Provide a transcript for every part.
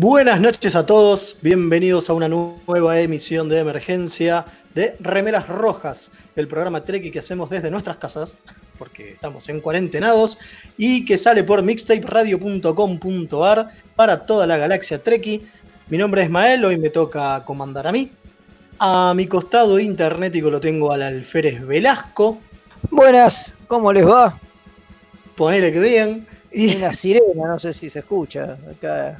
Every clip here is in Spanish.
Buenas noches a todos, bienvenidos a una nueva emisión de emergencia de Remeras Rojas, el programa Treki que hacemos desde nuestras casas, porque estamos en cuarentenados, y que sale por mixtaperadio.com.ar para toda la galaxia Treki. Mi nombre es Mael, hoy me toca comandar a mí. A mi costado internetico lo tengo al alférez Velasco, Buenas, ¿cómo les va? ponele que. Y Y una sirena, no sé si se escucha. Acá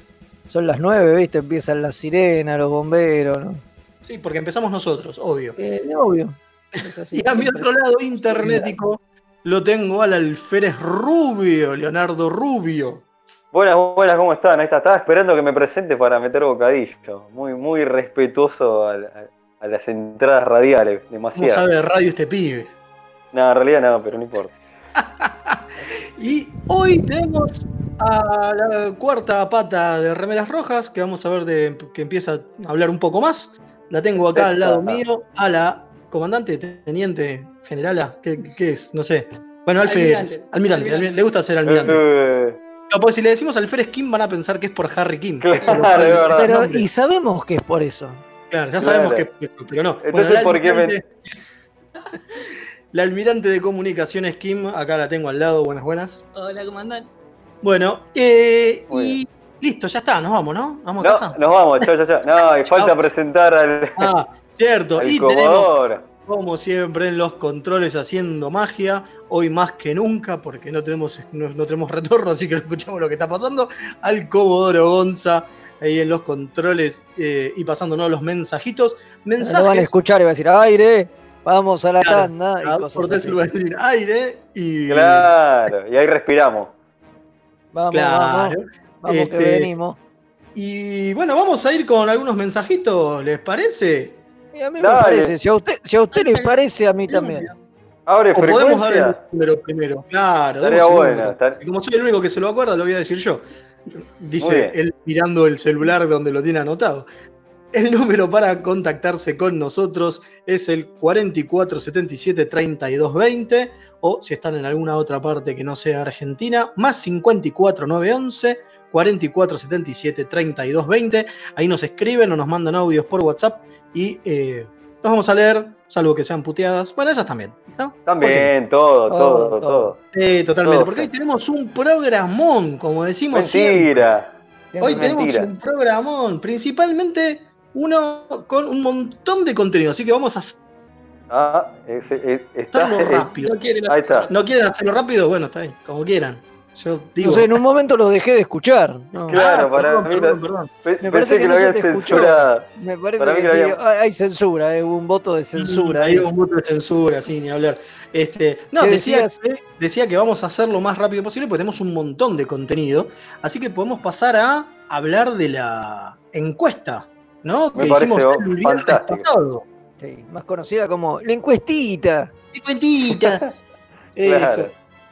son las nueve, ¿viste? Empiezan las sirenas, los bomberos, ¿no? sí, porque empezamos nosotros, obvio. Eh, obvio. Así. Y a mi otro lado internetico lo tengo al alférez Rubio, Leonardo Rubio. Buenas, buenas, ¿cómo están? Ahí está. Estaba esperando que me presente para meter bocadillo. Muy, muy respetuoso a, la- a las entradas radiales. ¿Cómo Demasiado. sabe de radio este pibe? No, en realidad no, pero no importa. Y hoy tenemos a la cuarta pata de Remeras Rojas, que vamos a ver de, que empieza a hablar un poco más. La tengo acá al lado mío, a la comandante, teniente, generala, ¿qué, qué es? No sé. Bueno, alférez, Almirante. almirante, Almirante. almi- le gusta ser almirante. Eh, No, porque si le decimos alférez Kim van a pensar que es por Harry Kim. Claro, Por- por. Pero, y sabemos que es por eso. Claro, ya sabemos Claro. que es eso, pero no. Entonces, ¿por qué me- La almirante de comunicaciones Kim, acá la tengo al lado, buenas, buenas. Hola, comandante. Bueno, eh, y listo, ya está, nos vamos, ¿no? Vamos a casa. nos vamos, chao, chao, chao. No, y falta presentar al, Ah, cierto. al y tenemos, como siempre, en los controles haciendo magia. Hoy más que nunca, porque no tenemos, no, no tenemos retorno, así que no escuchamos lo que está pasando. Al Comodoro Gonza, ahí en los controles eh, y pasándonos los mensajitos. Lo van a Mensajes. escuchar y va a decir, aire, vamos a la Claro, tanda. Y cosas así. va a decir aire y. Claro, y ahí respiramos. Vamos, Claro. vamos, vamos Este, que venimos. Y bueno, vamos a ir con algunos mensajitos, ¿les parece? Y a mí me parece, si a usted, si a usted le parece, a mí también. Abre O podemos dar el número primero. Claro, Estaría estar- Y como soy el único que se lo acuerda, lo voy a decir yo. Dice él mirando el celular donde lo tiene anotado. El número para contactarse con nosotros es el 4477 3220 o si están en alguna otra parte que no sea Argentina, más 54911 4477 3220. Ahí nos escriben o nos mandan audios por WhatsApp y eh, los vamos a leer, salvo que sean puteadas. Bueno, esas también. ¿no? También, todo, Todo, todo, todo. totalmente. Todo Porque hoy tenemos un programón, como decimos siempre. Mentira. Hoy tenemos un programón, principalmente uno con un montón de contenido. Así que vamos a Ah, ese- es- está. hacerlo rápido. No quiere la- Ahí está. ¿No quieren hacerlo rápido? Bueno, está bien, como quieran. Yo digo. No sé, en un momento lo dejé de escuchar. no. Claro, Ah, para perdón, mí perdón, lo- perdón. Pe- Me parece que, que lo no se había te escuchó. censurado. Me parece que que sí, hay censura, hay un voto de censura. Hay ahí. un voto de censura, sí, ni hablar. Este, no, ¿Qué decía que, decía que vamos a hacerlo lo más rápido posible porque tenemos un montón de contenido. Así que podemos pasar a hablar de la encuesta, ¿no? Me que hicimos el pasado. Sí, más conocida como la encuestita. ¡Qué cuentita! Claro. Eso.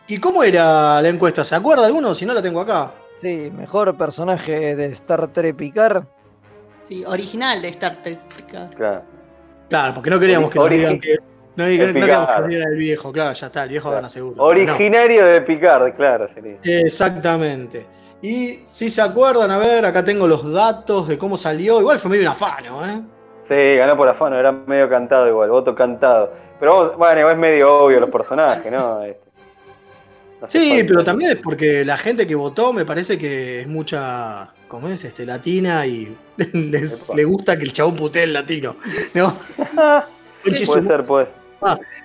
¿Y cómo era la encuesta? ¿Se acuerda alguno? Si no la tengo acá. Sí, mejor personaje de Star Trek Picard. Sí, original de Star Trek. Claro. Claro, porque no queríamos que nos digan que. No, queríamos que Picard. digan el viejo, claro, ya está, el viejo gana seguro. No. Originario de Picard, claro, sería. Exactamente. Y si se acuerdan, a ver, acá tengo los datos de cómo salió. Igual fue medio un afano, ¿eh? Sí, ganó por afano, era medio cantado igual, voto cantado. Pero vamos, bueno, es medio obvio los personajes, ¿no? Este, no Sí, pero también es porque la gente que votó me parece que es mucha, ¿cómo es? Este, latina y les, le gusta que el chabón putee el latino, ¿no? Puede ser, puede.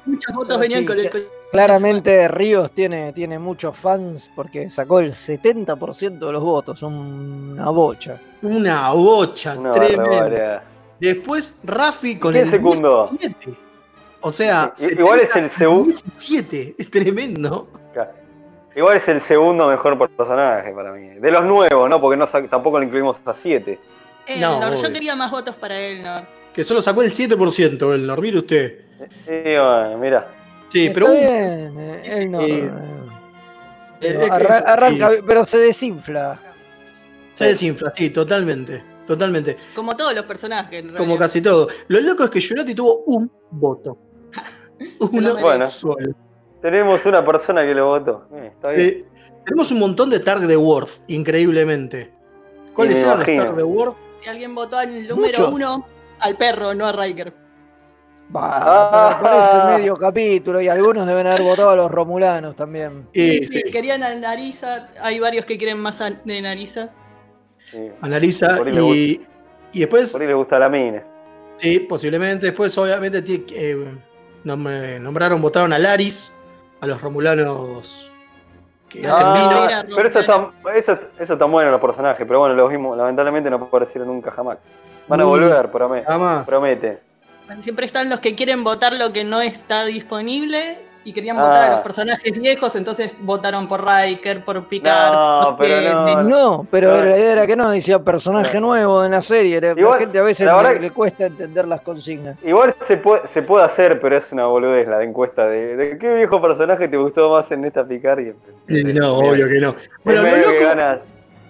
Muchos votos Ah, venían sí, con el. Claramente Ríos tiene, tiene muchos fans porque sacó el 70% de los votos, una bocha. Una bocha Una tremenda. Después Rafi con el secundó? 17. O sea, I- igual es el segundo. 17, es tremendo. Igual es el segundo mejor personaje para mí. De los nuevos, ¿no? Porque no tampoco lo incluimos a 7. No, Elnor, yo quería más votos para Elnor. Que solo sacó el 7% el mire usted. Sí, bueno, mira. Sí, Está pero bien, eh, él no- eh, eh, arra- arranca, sí, pero se desinfla. se desinfla, sí, totalmente. Totalmente. Como todos los personajes. en Como casi todo. Lo loco es que Jurati tuvo un voto. Uno Bueno. solo. Tenemos una persona que lo votó. Eh, está bien. Eh, tenemos un montón de Targ de Worf, increíblemente. ¿Cuáles eran los. Targ de Worf? Si alguien votó al número uno, al perro, no a Riker. Bah, Ah. pero parece medio capítulo y algunos deben haber votado a los romulanos también. Sí, sí. querían a Narisa. Hay varios que quieren más a- de Narisa. Sí. Por ahí le y, y después, Por ahí le gusta la mina. sí, posiblemente, después obviamente eh, nom- nombraron, votaron a Laris, a los romulanos que hacen Ah, vino. mira, pero eso está, eso, eso está bueno los personajes, pero bueno, los vimos, lamentablemente no aparecieron nunca jamás. Van a volver, promete. Promete. Siempre están los que quieren votar lo que no está disponible y querían Ah. votar a los personajes viejos, entonces votaron por Riker, por Picard. No, pero Kennedy. no. No, pero No. la idea era que no, decía personaje No. nuevo en la serie. La, Igual, gente a veces la verdad le, le cuesta entender las consignas. Igual se puede, se puede hacer, pero es una boludez la de encuesta de, de qué viejo personaje te gustó más en esta picar y Eh, no, obvio que no. Bueno, loco,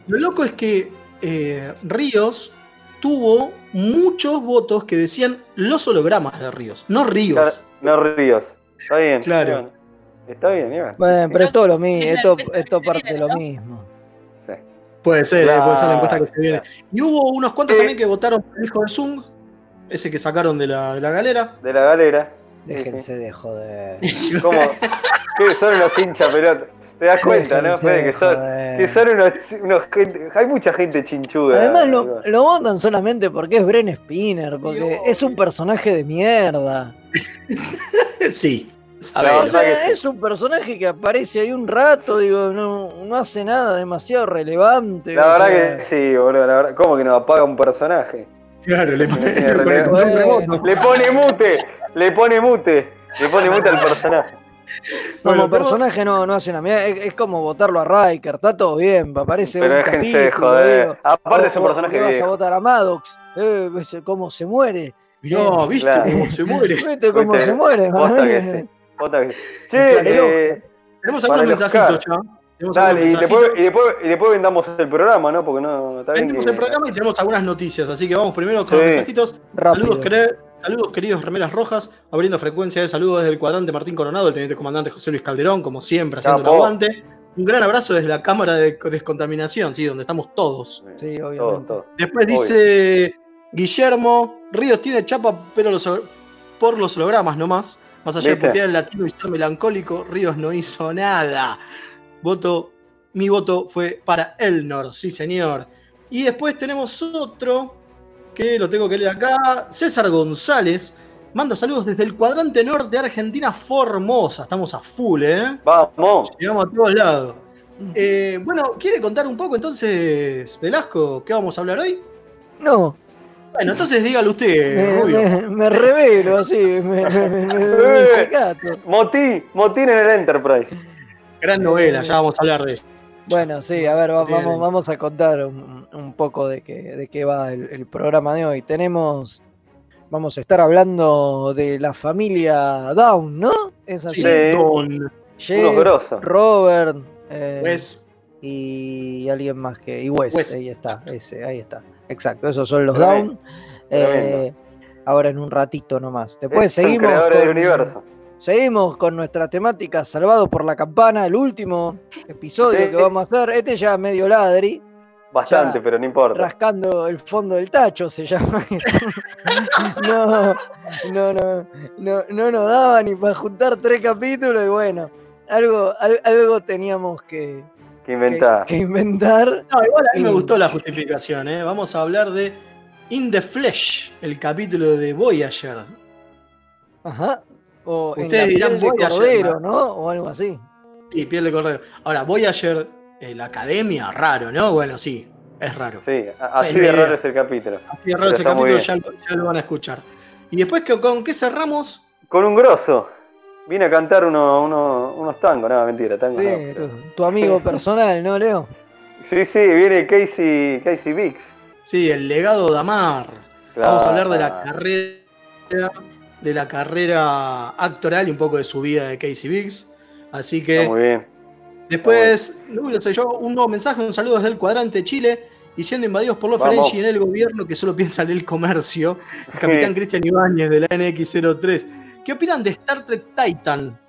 lo loco es que eh, Ríos tuvo muchos votos que decían los hologramas de Ríos, no Ríos. No ríos. Está bien. Claro. está bien. Está bien. Bueno, pero es todo lo mismo, esto, esto parte de lo mismo. Sí. Puede ser, eh, puede ser la encuesta que se Claro, viene. Y hubo unos cuantos Eh. también que votaron por el hijo de Zung, ese que sacaron de la, de la galera. De la galera. Sí, Déjense de joder. ¿Cómo? ¿Qué son unos hinchas pelota? Te das cuenta, ¿no, Fede? Que son, que son unos, unos gente, hay mucha gente chinchuda. Además lo, lo votan solamente porque es Bren Spinner, porque Dios. es un personaje de mierda. sí. O sea, es un personaje que aparece ahí un rato, digo, no, no hace nada demasiado relevante. La verdad sea, que sí, boludo. La verdad, ¿Cómo que nos apaga un personaje? Claro, le pone, le remoto. Le pone mute, le pone mute, le pone mute al personaje. Como Bueno, tengo- personaje no, no hace una mierda, es, es como votarlo a Riker, está todo bien, aparece Pero un de capítulo, joder. digo. Aparte es un personaje vas a votar a Maddox, eh, ves cómo se muere, Mirá, ¿viste Claro. cómo se muere? viste cómo Viste, se muere, mí, que eh, sí. Otra que- Che, eh, Tenemos algunos mensajitos ya. Dale, y después, y, después, y después vendamos el programa, ¿no? Porque no está bien. Vendimos que- el programa y tenemos algunas noticias, así que vamos primero con los mensajitos. rápido. Saludos, saludos, queridos remeras rojas, abriendo frecuencia de saludos desde el cuadrante Martín Coronado, el teniente comandante José Luis Calderón, como siempre, haciendo Capo. aguante. Un gran abrazo desde la cámara de descontaminación, sí, donde estamos todos. Sí, obviamente. todo. Después Obvio. dice Guillermo, Ríos tiene chapa, pero los, por los hologramas nomás. Más allá ¿Viste? de putear el latino y ser melancólico, Ríos no hizo nada. Voto, mi voto fue para Elnor, sí señor. Y después tenemos otro que lo tengo que leer acá. César González manda saludos desde el cuadrante norte de Argentina, Formosa. Estamos a full, ¿eh? Vamos. Llegamos a todos lados. Eh, bueno, ¿quiere contar un poco entonces, Velasco, qué vamos a hablar hoy? No, Bueno, entonces dígalo usted, me, Rubio. me, me revelo así, me, me, me, me- me Eh. Motín, motín en el Enterprise. Gran novela, ya vamos a hablar de eso. Bueno, sí, a ver, vamos, vamos a contar un, un poco de qué, de qué va el, el programa de hoy. Tenemos, vamos a estar hablando de la familia Down, ¿no? Es así. Sí. Con. Robert eh, Pues, y alguien más que. Y Wes, Wes. ahí está, ese, ahí está. Exacto, esos son los down. Eh, ahora en un ratito nomás. Después Son seguimos. creadores del con- universo. Seguimos con nuestra temática Salvado por la Campana, el último episodio Sí. que vamos a hacer. Este ya medio ladri, Bastante, Ya, pero no importa. rascando el fondo del tacho se llama. no, no, no, no, no nos daba ni para juntar tres capítulos y bueno, algo, al- algo teníamos que, Que inventar. que inventar. no, igual a mí me gustó la justificación, ¿eh? Vamos a hablar de In the Flesh, el capítulo de Voyager. Ajá. O en Ustedes la dirán piel de Voyager, cordero, ¿no? ¿no? O algo así. Y piel de cordero. Ahora, Voyager, eh, la academia, raro, ¿no? Bueno, sí, es raro. Sí, así Es de raro es el capítulo. Así de raro está muy capítulo, ya, lo- ya lo van a escuchar. Y después, ¿con qué cerramos? Con un grosso. Vine a cantar uno, uno- unos tangos, no, mentira, tangos Sí, no. tu, tu amigo personal, ¿no, Leo? Sí, sí, viene Casey, Casey Biggs. Sí, el legado de Amar. Vamos a hablar de la carrera, de la carrera actoral y un poco de su vida de Casey Biggs. Así Está que muy bien. después, no sé yo, un nuevo mensaje, un saludo desde el cuadrante Chile. Y siendo invadidos por los. Ferengi en el gobierno que solo piensa en el comercio, el capitán. Cristian Ibáñez de la NX03. ¿Qué opinan de Star Trek Titan?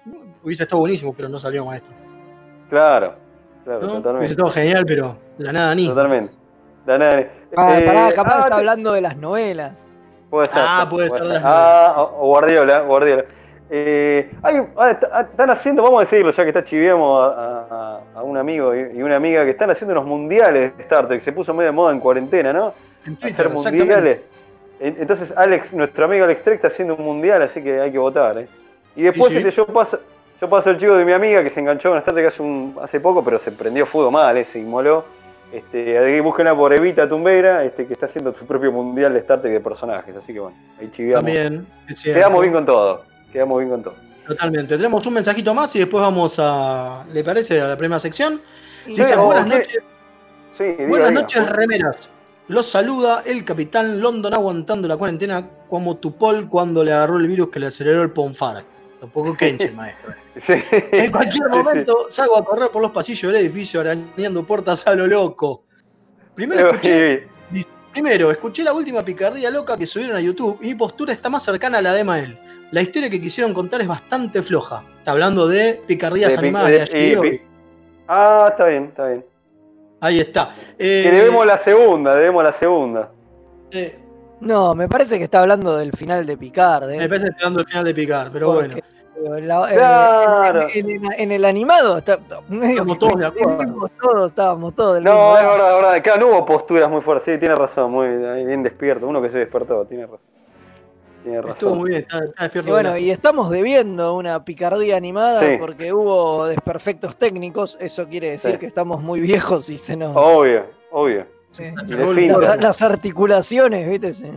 Hubiese estado buenísimo, pero no salió maestro. Claro, claro, ¿no? Hubiese totalmente. estado genial, pero la nada ni. Totalmente. Da nada. Ah, Eh, pará, capaz ah, está te- hablando de las novelas. Puede ser. Ah, puede ser de las Ah, o o Guardiola, Guardiola. Eh, hay- ah, ah, están haciendo, vamos a decirlo, ya que está chiviamos a, a- a un amigo y una amiga que están haciendo unos mundiales de Star Trek. Se puso medio de moda en cuarentena, ¿no? En Twitter, Hacer mundiales. En- Entonces, Alex, nuestro amigo Alex Trek está haciendo un mundial, así que hay que votar. ¿eh? Y después Sí, sí. este, yo paso yo paso el chivo de mi amiga que se enganchó con Star Trek hace, un- hace poco, pero se prendió fuego mal, eh, se inmoló. Este, ahí búsquenla por Evita Tumbeira, este, que está haciendo su propio mundial de Star Trek de personajes. Así que bueno, ahí chiviamos. También. Quedamos bien con todo. Quedamos bien con todo. Totalmente. Tenemos un mensajito más y después vamos a. ¿Le parece? A la primera sección. Dice, buenas noches, Sí, diga, buenas diga. noches, remeras. Los saluda el capitán London aguantando la cuarentena como Tupol cuando le agarró el virus que le aceleró el Ponfar. Tampoco Kenche, el maestro. Sí. En cualquier momento salgo a correr por los pasillos del edificio arañando puertas a lo loco. Primero escuché, primero, escuché la última picardía loca que subieron a YouTube y mi postura está más cercana a la de Mael. La historia que quisieron contar es bastante floja. Está hablando de picardías De animadas de- de y- Ah, está bien, está bien. Ahí está. Eh, Que debemos la segunda, debemos la segunda. eh, No, me parece que está hablando del final de Picard. ¿eh? me parece que está dando el final de picar, pero Porque, bueno. eh, la- eh, Claro. en, en- en el animado está, medio Estamos que todos de acuerdo. Todos estábamos todos del mismo No, es verdad, es verdad. Acá no hubo posturas muy fuertes. Sí, tiene razón, muy bien despierto. Uno que se despertó, tiene razón. Tiene razón. Estuvo muy bien, está, está despierto. Y bueno, de la- y estamos debiendo una picardía animada Sí. porque hubo desperfectos técnicos. Eso quiere decir Sí. que estamos muy viejos y se nos. Obvio, obvio. Sí. Las- articulaciones, ¿viste? Sí.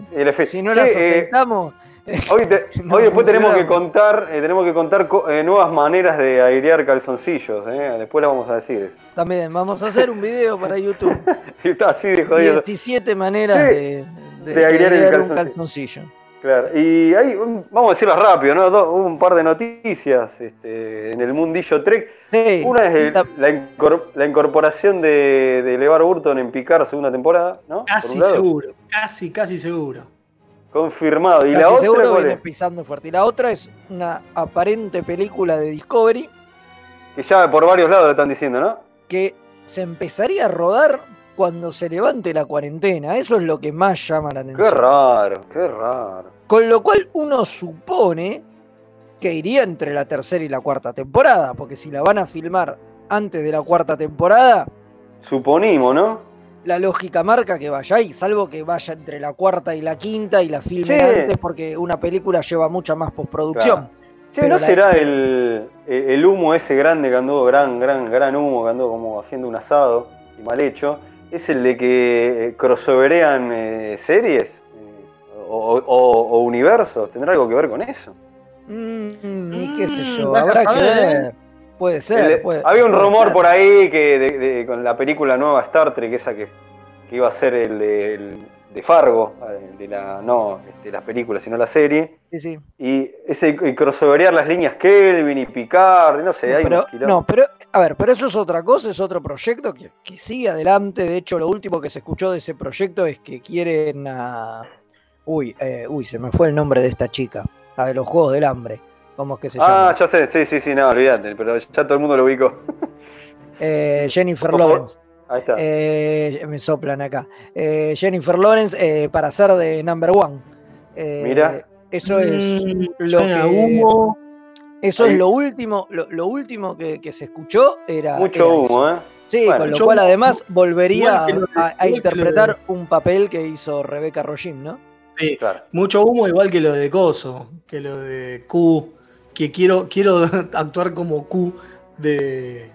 Si no Sí, las eh, asentamos. hoy, te- no hoy después tenemos que contar, eh, tenemos que contar co- eh, nuevas maneras de airear calzoncillos. eh. Después las vamos a decir. eso. También vamos a hacer un video para YouTube. Está así de jodido. 17 maneras Sí, de, de, de airear el airear un calzoncillo. calzoncillo. Claro. Y hay, vamos a decirlas rápido, ¿no? Do- hubo un par de noticias este, en el mundillo Trek. Sí, Una es el- la- la, incor- la incorporación de, de LeVar Burton en Picard segunda temporada, Casi seguro, casi, casi seguro. Confirmado. Y casi la otra, seguro ¿cuál viene es? pisando fuerte. Y la otra es una aparente película de Discovery que ya por varios lados lo están diciendo, ¿no? que se empezaría a rodar cuando se levante la cuarentena. Eso es lo que más llama la Qué atención. raro, qué raro. Con lo cual uno supone que iría entre la tercera y la cuarta temporada, porque si la van a filmar antes de la cuarta temporada, Suponimos, ¿no? la lógica marca que vaya ahí, salvo que vaya entre la cuarta y la quinta y la filmen Sí. antes, porque una película lleva mucha más postproducción. Pero ¿no la- será el, el humo ese grande que anduvo, gran, gran, gran humo que anduvo como haciendo un asado y mal hecho? ¿Es el de que crossoverean eh, series? Eh, o, o- o universos? ¿Tendrá algo que ver con eso? Mm, y qué sé Mm, yo, a habrá que ¿eh? ver. Puede ser. El- puede- había un puede rumor ser. por ahí que de- de- con la película nueva Star Trek, esa que, que iba a ser el, de- el- de Fargo, eh, de la, no este, las películas, sino la serie. Sí, sí. Y ese y crossoverear las líneas Kelvin y Picard, no sé, hay pero, no, pero, a ver, pero eso es otra cosa, es otro proyecto que, que sigue adelante. De hecho, lo último que se escuchó de ese proyecto es que quieren a. Uy, eh, uy, se me fue el nombre de esta chica, la de los Juegos del Hambre. ¿Cómo es que se Ah, llama? ya sé, sí, sí, sí, no, olvídate, pero ya todo el mundo lo ubicó. Eh, Jennifer. Lawrence. Ahí está. Eh, me soplan acá. Eh, Jennifer Lawrence eh, para ser de Number One. Eh, Mira. Eso es Mm, lo que- humo. Eso Ahí. es lo último, lo, lo último que, que se escuchó era. Mucho era eso. humo, ¿eh? Sí, Bueno, con lo cual humo. además volvería lo a, lo interpretar un papel que hizo Rebeca Rogin, ¿no? Sí, Claro. mucho humo igual que lo de Coso, que lo de Q, que quiero, quiero actuar como Q de...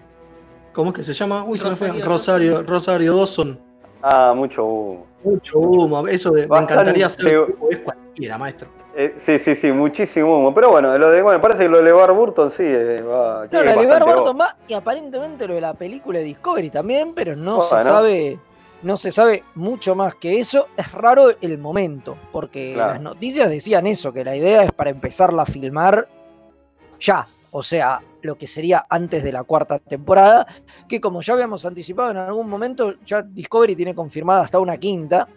¿Cómo es que se llama? Uy, se me fue. Rosario Rosario, Rosario Dawson. Ah, mucho humo. Mucho humo. Eso de, me encantaría hacer es cualquiera, maestro. Eh, sí, sí, sí, muchísimo humo. Pero bueno, lo de, bueno, parece que lo de LeVar Burton sí eh, va. No, la de Barton voz. más y aparentemente lo de la película de Discovery también, pero no se sabe, no se sabe mucho más que eso. Es raro el momento, porque Claro. las noticias decían eso, que la idea es para empezarla a filmar ya, o sea, lo que sería antes de la cuarta temporada, que como ya habíamos anticipado en algún momento, ya Discovery tiene confirmada hasta una quinta,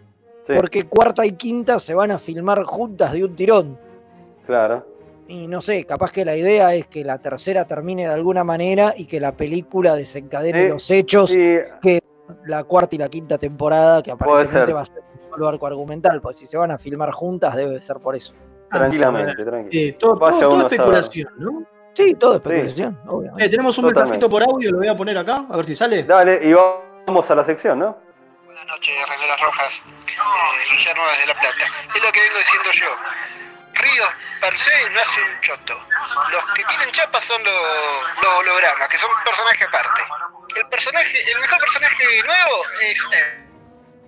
Sí, porque cuarta y quinta se van a filmar juntas de un tirón. claro. Y no sé, capaz que la idea es que la tercera termine de alguna manera y que la película desencadene Sí, los hechos, Sí, la cuarta y la quinta temporada, que aparentemente ser. va a ser un solo arco argumental, pues si se van a filmar juntas debe ser por eso. tranquilamente, tranquilo. Sí, todo, todo- especulación, ¿no? Sí, todo especulación, obviamente. Eh, tenemos un Totalmente. mensajito por audio, lo voy a poner acá, a ver si sale. Dale, y vamos a la sección, ¿no? Buenas noches, Remeras Rojas. Eh, Guillermo desde La Plata. Es lo que vengo diciendo yo. Ríos per se no hace un choto. Los que tienen chapa son los, los hologramas, que son personajes aparte. El personaje, el mejor personaje nuevo es Elnor.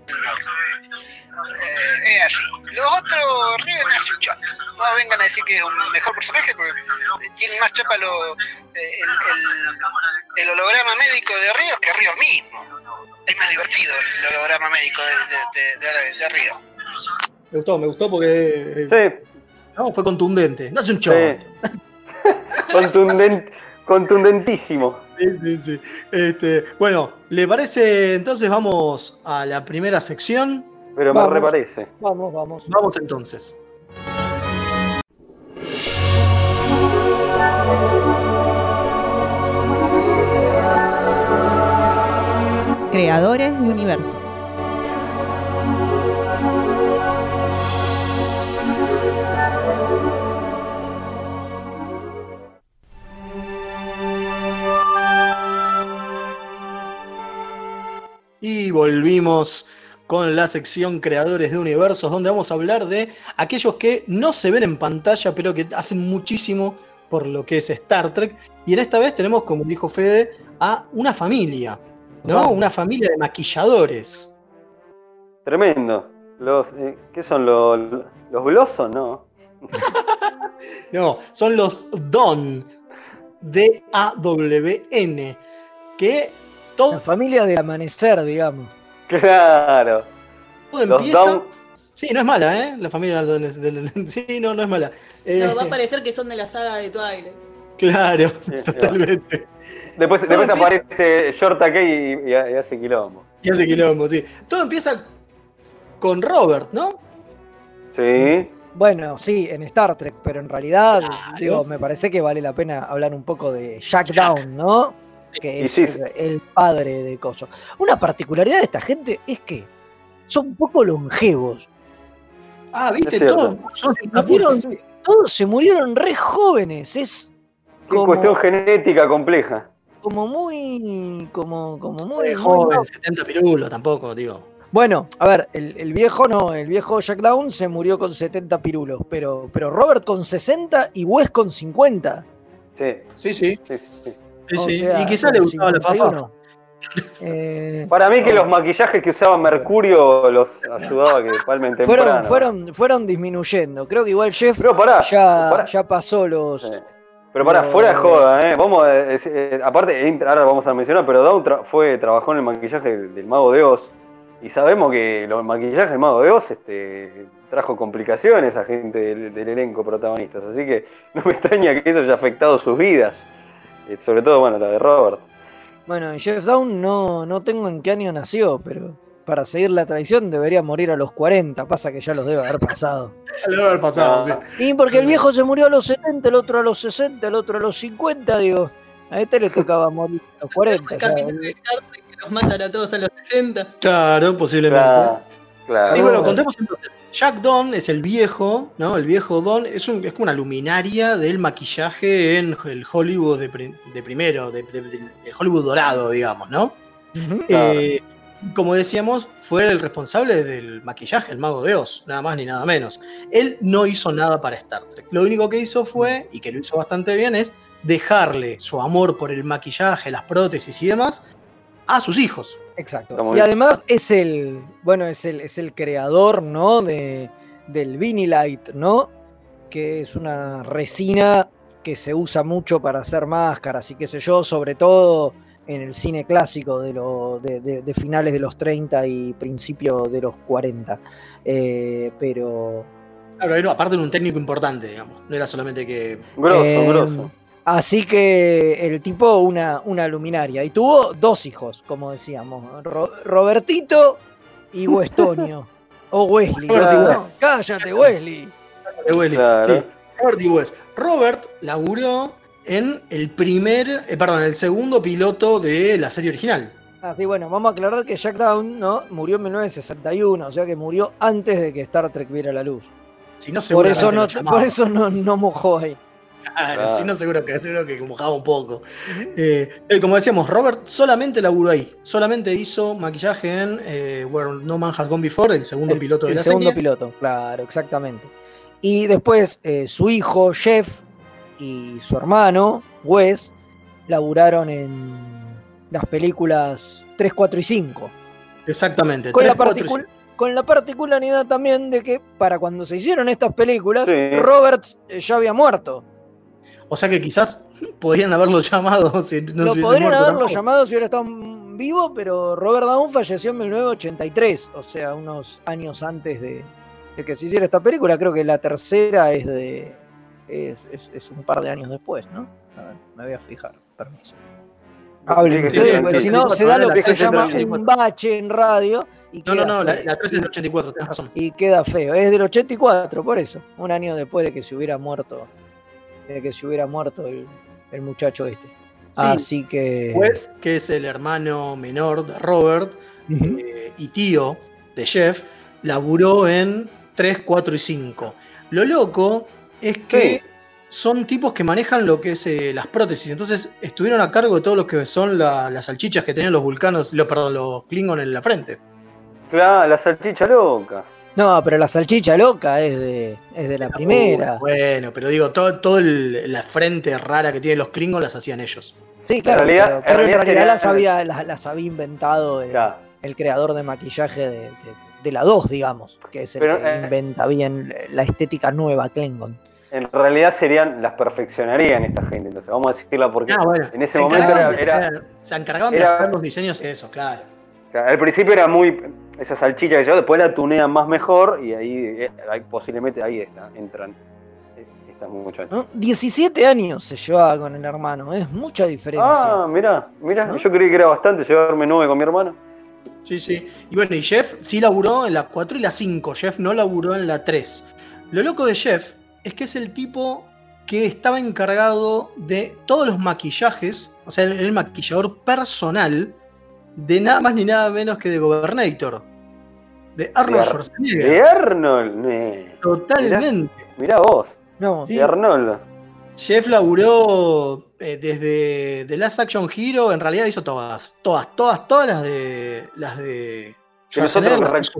Eh, es así. Los otros Ríos no hace un choto. No vengan a decir que es un mejor personaje porque eh, tienen más chapa lo- eh, el, el- el holograma médico de Ríos que Ríos mismo es más divertido el holograma médico de, de, de, de- de Río. Me gustó, me gustó porque Sí, no, fue contundente. No hace un show. sí. Contundent, contundentísimo. Sí, sí, sí. Este, bueno, ¿le parece? Entonces vamos a la primera sección. Pero me reparece. Vamos, vamos. Vamos entonces. Creadores de universos. Y volvimos con la sección Creadores de Universos, donde vamos a hablar de aquellos que no se ven en pantalla, pero que hacen muchísimo por lo que es Star Trek. Y en esta vez tenemos, como dijo Fede, a una familia, ¿no? Una familia de maquilladores. Tremendo. Los, eh, ¿Qué son los, los Blossom? No. No, son los Don, D-A-W-N, que La todo, familia del amanecer, digamos. Claro. todo Los empieza... Down. Sí, no es mala, ¿eh? La familia del... del- sí, no, no es mala. Eh, No, va a parecer que son de la saga de Twilight. Claro, Sí, totalmente. Después, Todo después empieza- aparece Short y, y- y hace quilombo. Y hace quilombo, sí. Todo empieza con Robert, ¿no? Sí. Bueno, sí, en Star Trek, pero en realidad, Claro. digo, me parece que vale la pena hablar un poco de Jack Down, ¿no? Que es sí, el- el padre de Coso. Una particularidad de esta gente es que son un poco longevos. Ah, viste, todos son Murieron- sí. Todos se murieron re jóvenes. Es Qué como, cuestión genética compleja. como muy. Como, como muy. Muy muy joven, loco. 70 pirulos tampoco, digo. Bueno, a ver, el, el viejo no, el viejo Jack Down se murió con 70 pirulos, pero, pero Robert con 60 y Wes con 50. Sí, Sí, sí. sí, sí. Sí, O sí. sea, y quizás le gustaba la 51. fafa. Eh, Para mí que los maquillajes que usaba Mercurio los ayudaba a que palmen fueron, temprano. fueron, fueron disminuyendo. Creo que igual Jeff Pero pará, ya, pará. ya pasó los. Sí. Pero para fuera de joda, ¿eh? Vamos a decir- eh, aparte, entra- ahora vamos a mencionar, pero Down tra- fue, trabajó en el maquillaje del, del Mago de Oz. Y sabemos que los maquillajes del Mago de Oz este, trajo complicaciones a gente del, del elenco protagonistas. Así que no me extraña que eso haya afectado sus vidas. Sobre todo, bueno, la de Robert. Bueno, y Jeff Down no, no tengo en qué año nació, pero para seguir la tradición debería morir a los 40. Pasa que ya los debe haber pasado. Ya lo debe haber pasado, Ah. sí. Y porque el viejo se murió a los 70, el otro a los 60, el otro a los 50, digo. A este le tocaba morir a los 40. ya, Capítulo de Star Trek que los matan a todos a los 60. Claro, posiblemente. Claro, claro. Y bueno, contemos entonces. Jack Don es el viejo, ¿no? El viejo Don es, un, es como una luminaria del maquillaje en el Hollywood de, pri- de primero, de, de- del Hollywood dorado, digamos, ¿no? Eh, como decíamos, fue el responsable del maquillaje, el mago de Oz, nada más ni nada menos. Él no hizo nada para Star Trek. Lo único que hizo fue, y que lo hizo bastante bien, es dejarle su amor por el maquillaje, las prótesis y demás a sus hijos. Exacto. Y bien. además es el, bueno, es el, es el creador, ¿no? De, del Vinylite, ¿no? Que es una resina que se usa mucho para hacer máscaras y qué sé yo, sobre todo en el cine clásico de, lo- de, de- de finales de los 30 y principios de los 40. Eh, pero Claro, era aparte de un técnico importante, digamos. No era solamente que. Grosso, Eh, grosso. Así que el tipo, una, una luminaria. Y tuvo dos hijos, como decíamos: Ro- Robertito y Westonio. o Wesley. Cállate, Wesley. de Wesley. Claro. Sí, Robert y Wes. Robert laburó en el primer, eh, perdón, el segundo piloto de la serie original. Así bueno, vamos a aclarar que Jack Down ¿no? murió en 1961, o sea que murió antes de que Star Trek viera la luz. Si no, Por eso no, por eso no, no mojó ahí. Claro, Claro. si no, seguro que, seguro que mojaba un poco. Eh, eh, como decíamos, Robert solamente laburó ahí. Solamente hizo maquillaje en eh, Where No Man Has Gone Before, el segundo El, piloto de el la segundo serie. piloto, claro, exactamente. Y después eh, su hijo, Jeff, y su hermano, Wes, laburaron en las películas 3, 4 y 5. Exactamente. Con la, tres, cuatro y particul- con la particularidad también de que para cuando se hicieron estas películas, Sí. Robert eh, ya había muerto. O sea que quizás podían haberlo llamado si no Lo podrían haberlo tampoco. llamado si hubiera estado vivo, pero Robert Down falleció en 1983, o sea, unos años antes de, de que se hiciera esta película. Creo que la tercera es de es, es- es un par de años después, ¿no? A ver, me voy a fijar, permiso. Hablen Sí, ustedes, sí, si no se da lo que se llama un 84. bache en radio y No, queda, no, no, la, la 3 es del 84, tienes razón. y queda feo. Es del 84, por eso. Un año después de que se hubiera muerto, de que se hubiera muerto el, el muchacho este. Así que. Wes, que es el hermano menor de Robert eh, y tío de Jeff, laburó en 3, 4 y 5. Lo loco es que Sí. son tipos que manejan lo que es eh, las prótesis. Entonces estuvieron a cargo de todo lo que son la- las salchichas que tenían los vulcanos, los, perdón, los Klingon en la frente. Claro, la salchicha loca. No, pero la salchicha loca es de, es de la primera. Bueno, pero digo, todo, todo el- la frente rara que tienen los Klingons las hacían ellos. Sí, claro. realidad- pero, en pero en realidad las, había, las, las había inventado el, Claro. el creador de maquillaje de, de- de la 2, digamos, que es el Pero, que eh, inventa bien la estética nueva Klingon. En realidad serían, las perfeccionarían esta gente. Entonces, vamos a decirla porque Ah, bueno, en ese se momento era, de- era- se encargaban era- de hacer los diseños eso, claro. claro, al principio era muy esa salchicha que yo, después la tunean más mejor y ahí, eh, ahí posiblemente ahí está, entran eh, estas muchachas. ¿no? 17 años se llevaba con el hermano, es mucha diferencia. Ah, mirá, mirá, ¿No? yo creí que era bastante llevarme nueve con mi hermano. Sí, sí. Y bueno, y Jeff sí laburó en la 4 y la 5. Jeff no laburó en la 3. Lo loco de Jeff es que es el tipo que estaba encargado de todos los maquillajes, o sea, el, el maquillador personal de nada más ni nada menos que de Gobernator. De Arnold De Ar- Schwarzenegger. De Arnold. Totalmente. mirá vos, No, Sí. de Arnold. Jeff laburó eh, desde The Last Action Hero, en realidad hizo todas. Todas, todas, todas las de. las de. Que nosotros, las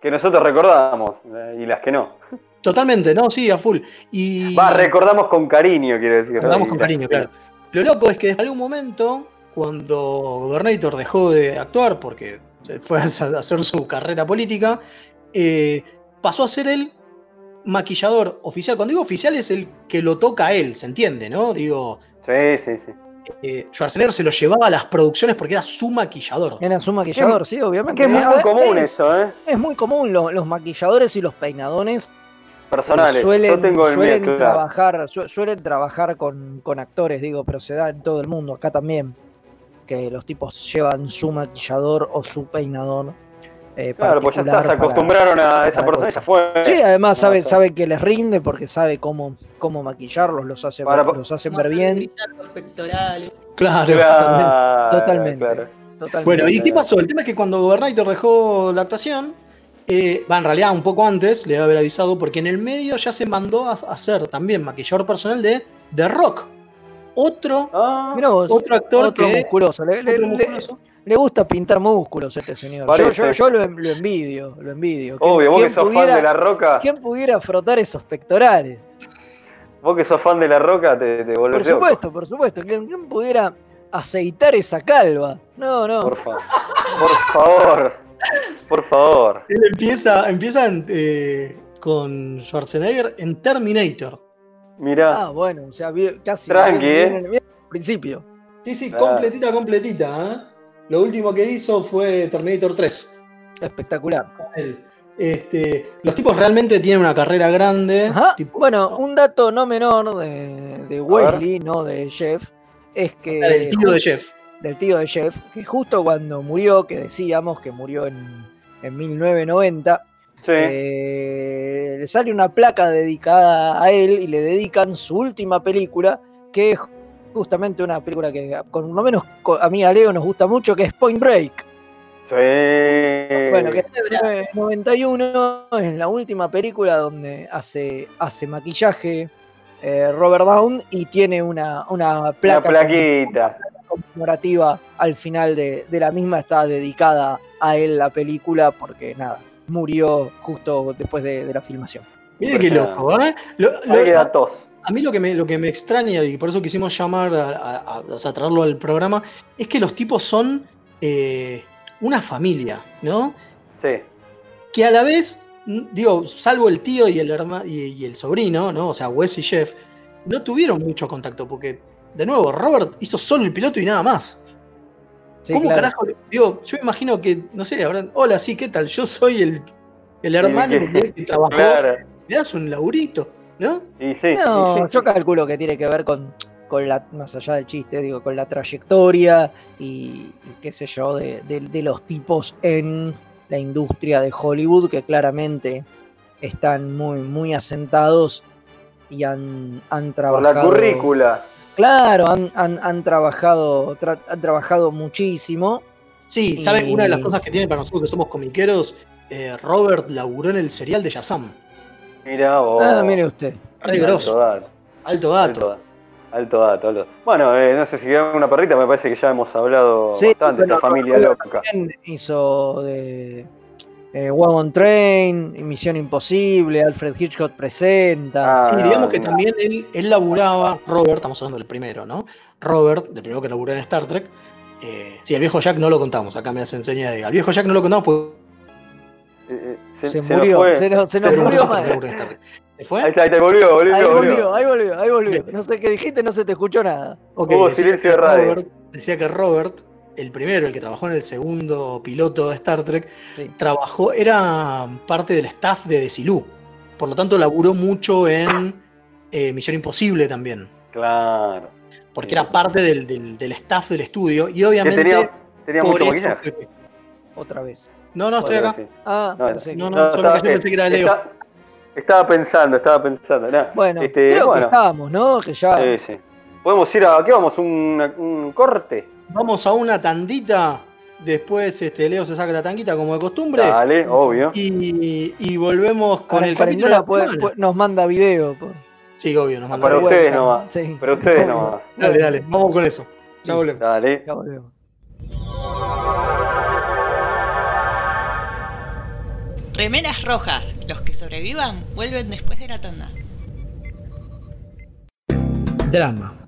que- nosotros recordamos eh, y las que no. Totalmente, no, sí, a full. Y Va, recordamos con cariño, quiero decir. recordamos con cariño, claro. Lo loco es que en algún momento, cuando Gobernator dejó de actuar porque fue a hacer su carrera política, eh, pasó a ser el maquillador oficial. Cuando digo oficial es el que lo toca a él, ¿se entiende, no? Digo, Sí, sí, sí. eh, Schwarzenegger se lo llevaba a las producciones porque era su maquillador. Era su maquillador, sí, obviamente. Que es muy común es- eso, ¿eh? Es muy común, lo- los maquilladores y los peinadones eh, Personales. suelen, Yo tengo el mío, suelen claro. trabajar, su- suelen trabajar con, con actores, digo, pero se da en todo el mundo, acá también, que los tipos llevan su maquillador o su peinador. eh, Claro, pues ya está, se para- acostumbraron a esa persona y ya fue. Sí, además No, sabe, sabe que les rinde porque sabe cómo, cómo maquillarlos, los hace, Para- ver, los hacen ver bien. brillar los pectorales. Claro, Totalmente. claro. Totalmente. Bueno, ¿y qué pasó? El tema es que cuando Gobernator dejó la actuación, eh, va, en realidad un poco antes, le debe haber avisado, porque en el medio ya se mandó a, a hacer también maquillador personal de The Rock. Otro, Ah, vos, otro actor otro que. musculoso. Le, le- otro le- musculoso. le gusta pintar músculos este señor. Yo, Parece. yo, yo lo, lo envidio, lo envidio. ¿Quién- obvio, vos que sos pudiera- fan de la roca, ¿Quién pudiera frotar esos pectorales? vos que sos fan de la roca, te, te volvés Por loco. supuesto, por supuesto. ¿Quién, quién pudiera aceitar esa calva? No, no. Por favor. Por favor. Por favor. Él empieza, empieza en, eh, con Schwarzenegger en Terminator. Mirá. Ah, bueno, o sea, vi- casi Tranqui, bien, ¿eh? bien bien al principio. Sí, sí, Claro. completita, completita. ¿eh? Lo último que hizo fue Terminator 3. Espectacular. Él. Este, los tipos realmente tienen una carrera grande. Ajá. tipo- Bueno, un dato no menor de, de Wesley, no de Jeff, es que. Ah, del tío de Jeff. del tío de Jeff, que justo cuando murió, que decíamos que murió en, en 1990, Sí. eh, le sale una placa dedicada a él y le dedican su última película, que es justamente una película que con lo menos a mí a Leo nos gusta mucho, que es Point Break. Sí. Bueno, que es de 91, es la última película donde hace, hace maquillaje eh, Robert Down y tiene una, una Una placa plaquita. conmemorativa al final de, de la misma está dedicada a él la película porque nada, murió justo después de, de la filmación. Mire qué loco, ¿eh? Lo- lo- tos. a mí lo que, me, lo que me extraña y por eso quisimos llamar a, a- a- traerlo al programa es que los tipos son eh, una familia, ¿no? Sí. Que a la vez, digo, salvo el tío y el hermano y, y el sobrino, ¿no? O sea, Wes y Jeff, no tuvieron mucho contacto porque, de nuevo, Robert hizo solo el piloto y nada más. Sí, ¿Cómo claro. carajo? Digo, yo imagino que, no sé, habrán, hola, sí, ¿qué tal? Yo soy el, el hermano que- que, trabajó, Claro. le das un laburito, ¿no? Y sí. No, y sí. yo calculo que tiene que ver con, con la, más allá del chiste, digo, con la trayectoria y, y qué sé yo, de, de- de los tipos en la industria de Hollywood que claramente están muy, muy asentados y han, han Por trabajado. la currícula. Claro, han, han- han trabajado, tra- han trabajado muchísimo. Sí, ¿saben? Y- Una de las cosas que tiene para nosotros que somos comiqueros, eh, Robert laburó en el serial de Shazam. Mirá vos. Ah, mire usted. Re Alto dato. alto Alto dato. dato. Alto dato, alto. Bueno, eh, no sé si queda una perrita, me parece que ya hemos hablado Sí, bastante de esta familia loca. También hizo de eh, Wagon Train, Misión Imposible, Alfred Hitchcock presenta. Ah, Sí, digamos que también él, él laburaba, Robert, estamos hablando del primero, ¿no? Robert, del primero que laburó en Star Trek. Eh, sí, el viejo Jack no lo contamos, acá me hace enseña de. Al viejo Jack no lo contamos porque Eh, eh, se, se, se nos murió, se nos, se nos pero murió. ¿Se fue? Ahí está, ahí está, volvió, volvió, Ahí volvió. volvió, ahí volvió, ahí volvió. No sé qué dijiste, no se te escuchó nada. Ok, Hubo silencio de radio. Robert- decía que Robert, el primero, el que trabajó en el segundo piloto de Star Trek, Sí. trabajó, era parte del staff de Desilu. Por lo tanto, laburó mucho en eh, Misión Imposible también. Claro. Porque Sí. era parte del, del- del staff del estudio. Y Que obviamente. tenía, tenía por mucho maquillaje. fue- Otra vez. No, no, estoy Otra acá. Ah, No, pensé que- no, no. solo que yo pensé que era Leo. está- estaba pensando, estaba pensando. nada. Bueno, Este, creo que estábamos, ¿no? Que ya. Sí, sí. Podemos ir a. ¿Qué vamos? ¿Un, un corte? Vamos a una tandita. Después este, Leo se saca la tanguita como de costumbre. Dale, obvio. Y, y volvemos con Ahora el capítulo de la puede- nos manda video. por- Sí, obvio, nos manda Para video. ustedes nomás. Sí. Pero ustedes Obvio. nomás. Dale, dale, vamos con eso. Ya volvemos. Dale. Ya volvemos. Remeras rojas. Los que sobrevivan vuelven después de la tanda. Drama.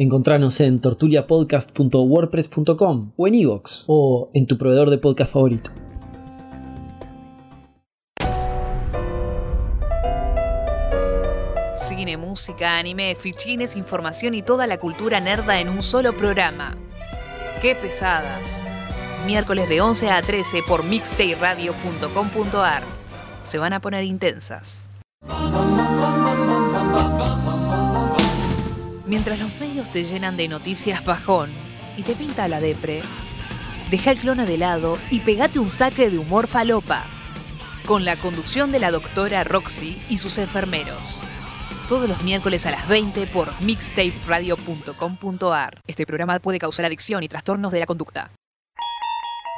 Encontranos en tortuliapodcast.wordpress.com o en iVoox o en tu proveedor de podcast favorito. Cine, música, anime, fichines, información y toda la cultura nerda en un solo programa. ¡Qué pesadas! Miércoles de 11 a 13 por mixtayradio.com.ar. Se van a poner intensas. Mientras los medios te llenan de noticias bajón y te pinta la depre, deja el clona de lado y pegate un saque de humor falopa. Con la conducción de la doctora Roxy y sus enfermeros todos los miércoles a las 20 por mixtaperadio.com.ar. Este programa puede causar adicción y trastornos de la conducta.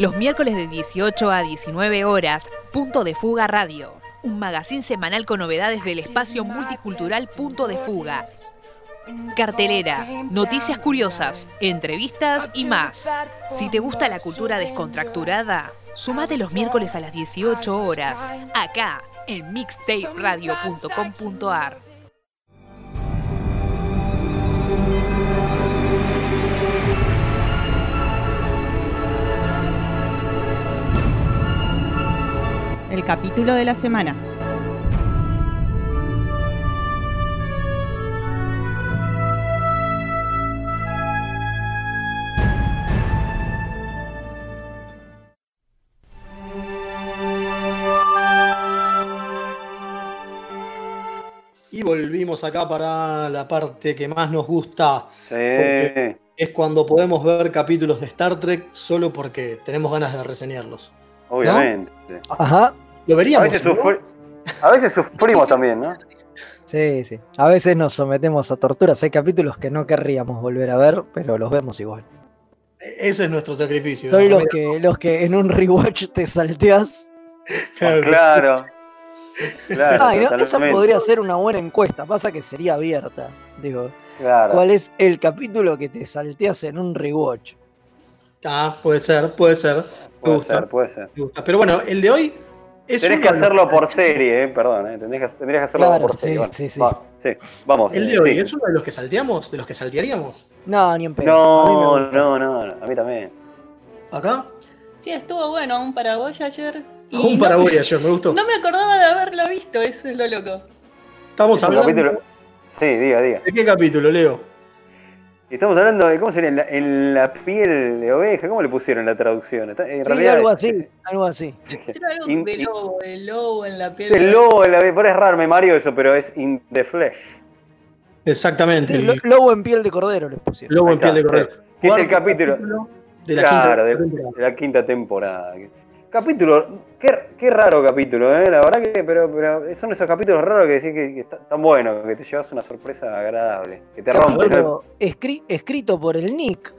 Los miércoles de 18 a 19 horas, Punto de Fuga Radio. Un magazín semanal con novedades del espacio multicultural Punto de Fuga. Cartelera, noticias curiosas, entrevistas y más. Si te gusta la cultura descontracturada, sumate los miércoles a las 18 horas, acá en mixtaperadio.com.ar. El capítulo de la semana. Y volvimos acá para la parte que más nos gusta. Sí. Es cuando podemos ver capítulos de Star Trek solo porque tenemos ganas de reseñarlos. Obviamente. Ajá. Lo A veríamos. veces, ¿no? sufri- a veces sufrimos también, ¿no? Sí, sí. A veces nos sometemos a torturas. Hay capítulos que no querríamos volver a ver, pero los vemos igual. Ese es nuestro sacrificio. Soy los que, los que en un rewatch te salteás. claro. Claro. Claro, Ay, no, esa podría ser una buena encuesta. Pasa que sería abierta. Digo, Claro. ¿cuál es el capítulo que te salteas en un rewatch? Ah, puede ser, puede ser. Puede gusta, ser, puede ser. me gusta. Pero bueno, el de hoy es Tenés que los- hacerlo por serie, eh, perdón, eh. Tendrías que, tendrías que hacerlo Claro, por sí, serie. Bueno, sí, sí. va, sí, vamos. El eh, de hoy sí. es uno de los que salteamos, de los que saltearíamos. No, ni en pedo. No, no, no, a mí también. ¿Acá? Sí, estuvo bueno, aún para Voyager. Y Un no- para Voyager, me gustó. No me acordaba de haberlo visto, eso es lo loco. Estamos Es un hablando. capítulo- Sí, diga, diga. ¿De qué capítulo, Leo? Estamos hablando de, ¿cómo sería? En la, en la piel de oveja, ¿cómo le pusieron la traducción? En Sí, realidad algo es- así, algo así. In- de in- lobo, el lobo en la piel. El lobo, de la, pero es raro, me mareo eso, pero es in the flesh. Exactamente. El lo- Lobo en piel de cordero les pusieron. lobo en piel de sí. Que es el capítulo. de la claro, quinta de, temporada. de la quinta temporada. Capítulo, qué, qué raro capítulo, ¿eh? la verdad que, pero, pero son esos capítulos raros que decís que, que está- tan buenos, que te llevas una sorpresa agradable, que te rompe. escri- escrito por el Nick.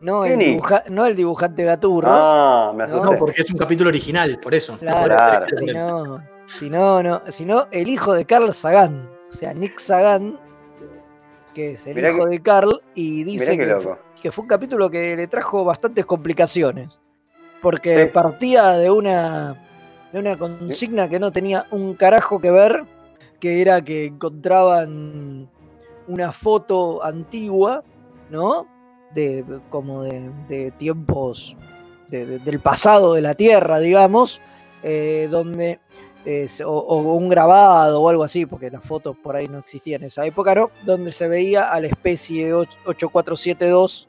No ¿Qué el, Nick? dibuja- no el dibujante gaturro. Ah, me No, asusté. No, porque es un capítulo original, por eso. No Claro, Si no, si no, no, sino el hijo de Carl Sagan. O sea, Nick Sagan, que es el Mirá hijo que- de Carl, y dice que fue un capítulo que le trajo bastantes complicaciones. Porque Sí. partía de una, de una consigna que no tenía un carajo que ver, que era que encontraban una foto antigua, ¿no? De, como de, de tiempos de- de- del pasado de la Tierra, digamos, eh, donde se- o, o un grabado o algo así, porque las fotos por ahí no existían en esa época, ¿no? Donde se veía a la especie och- 8472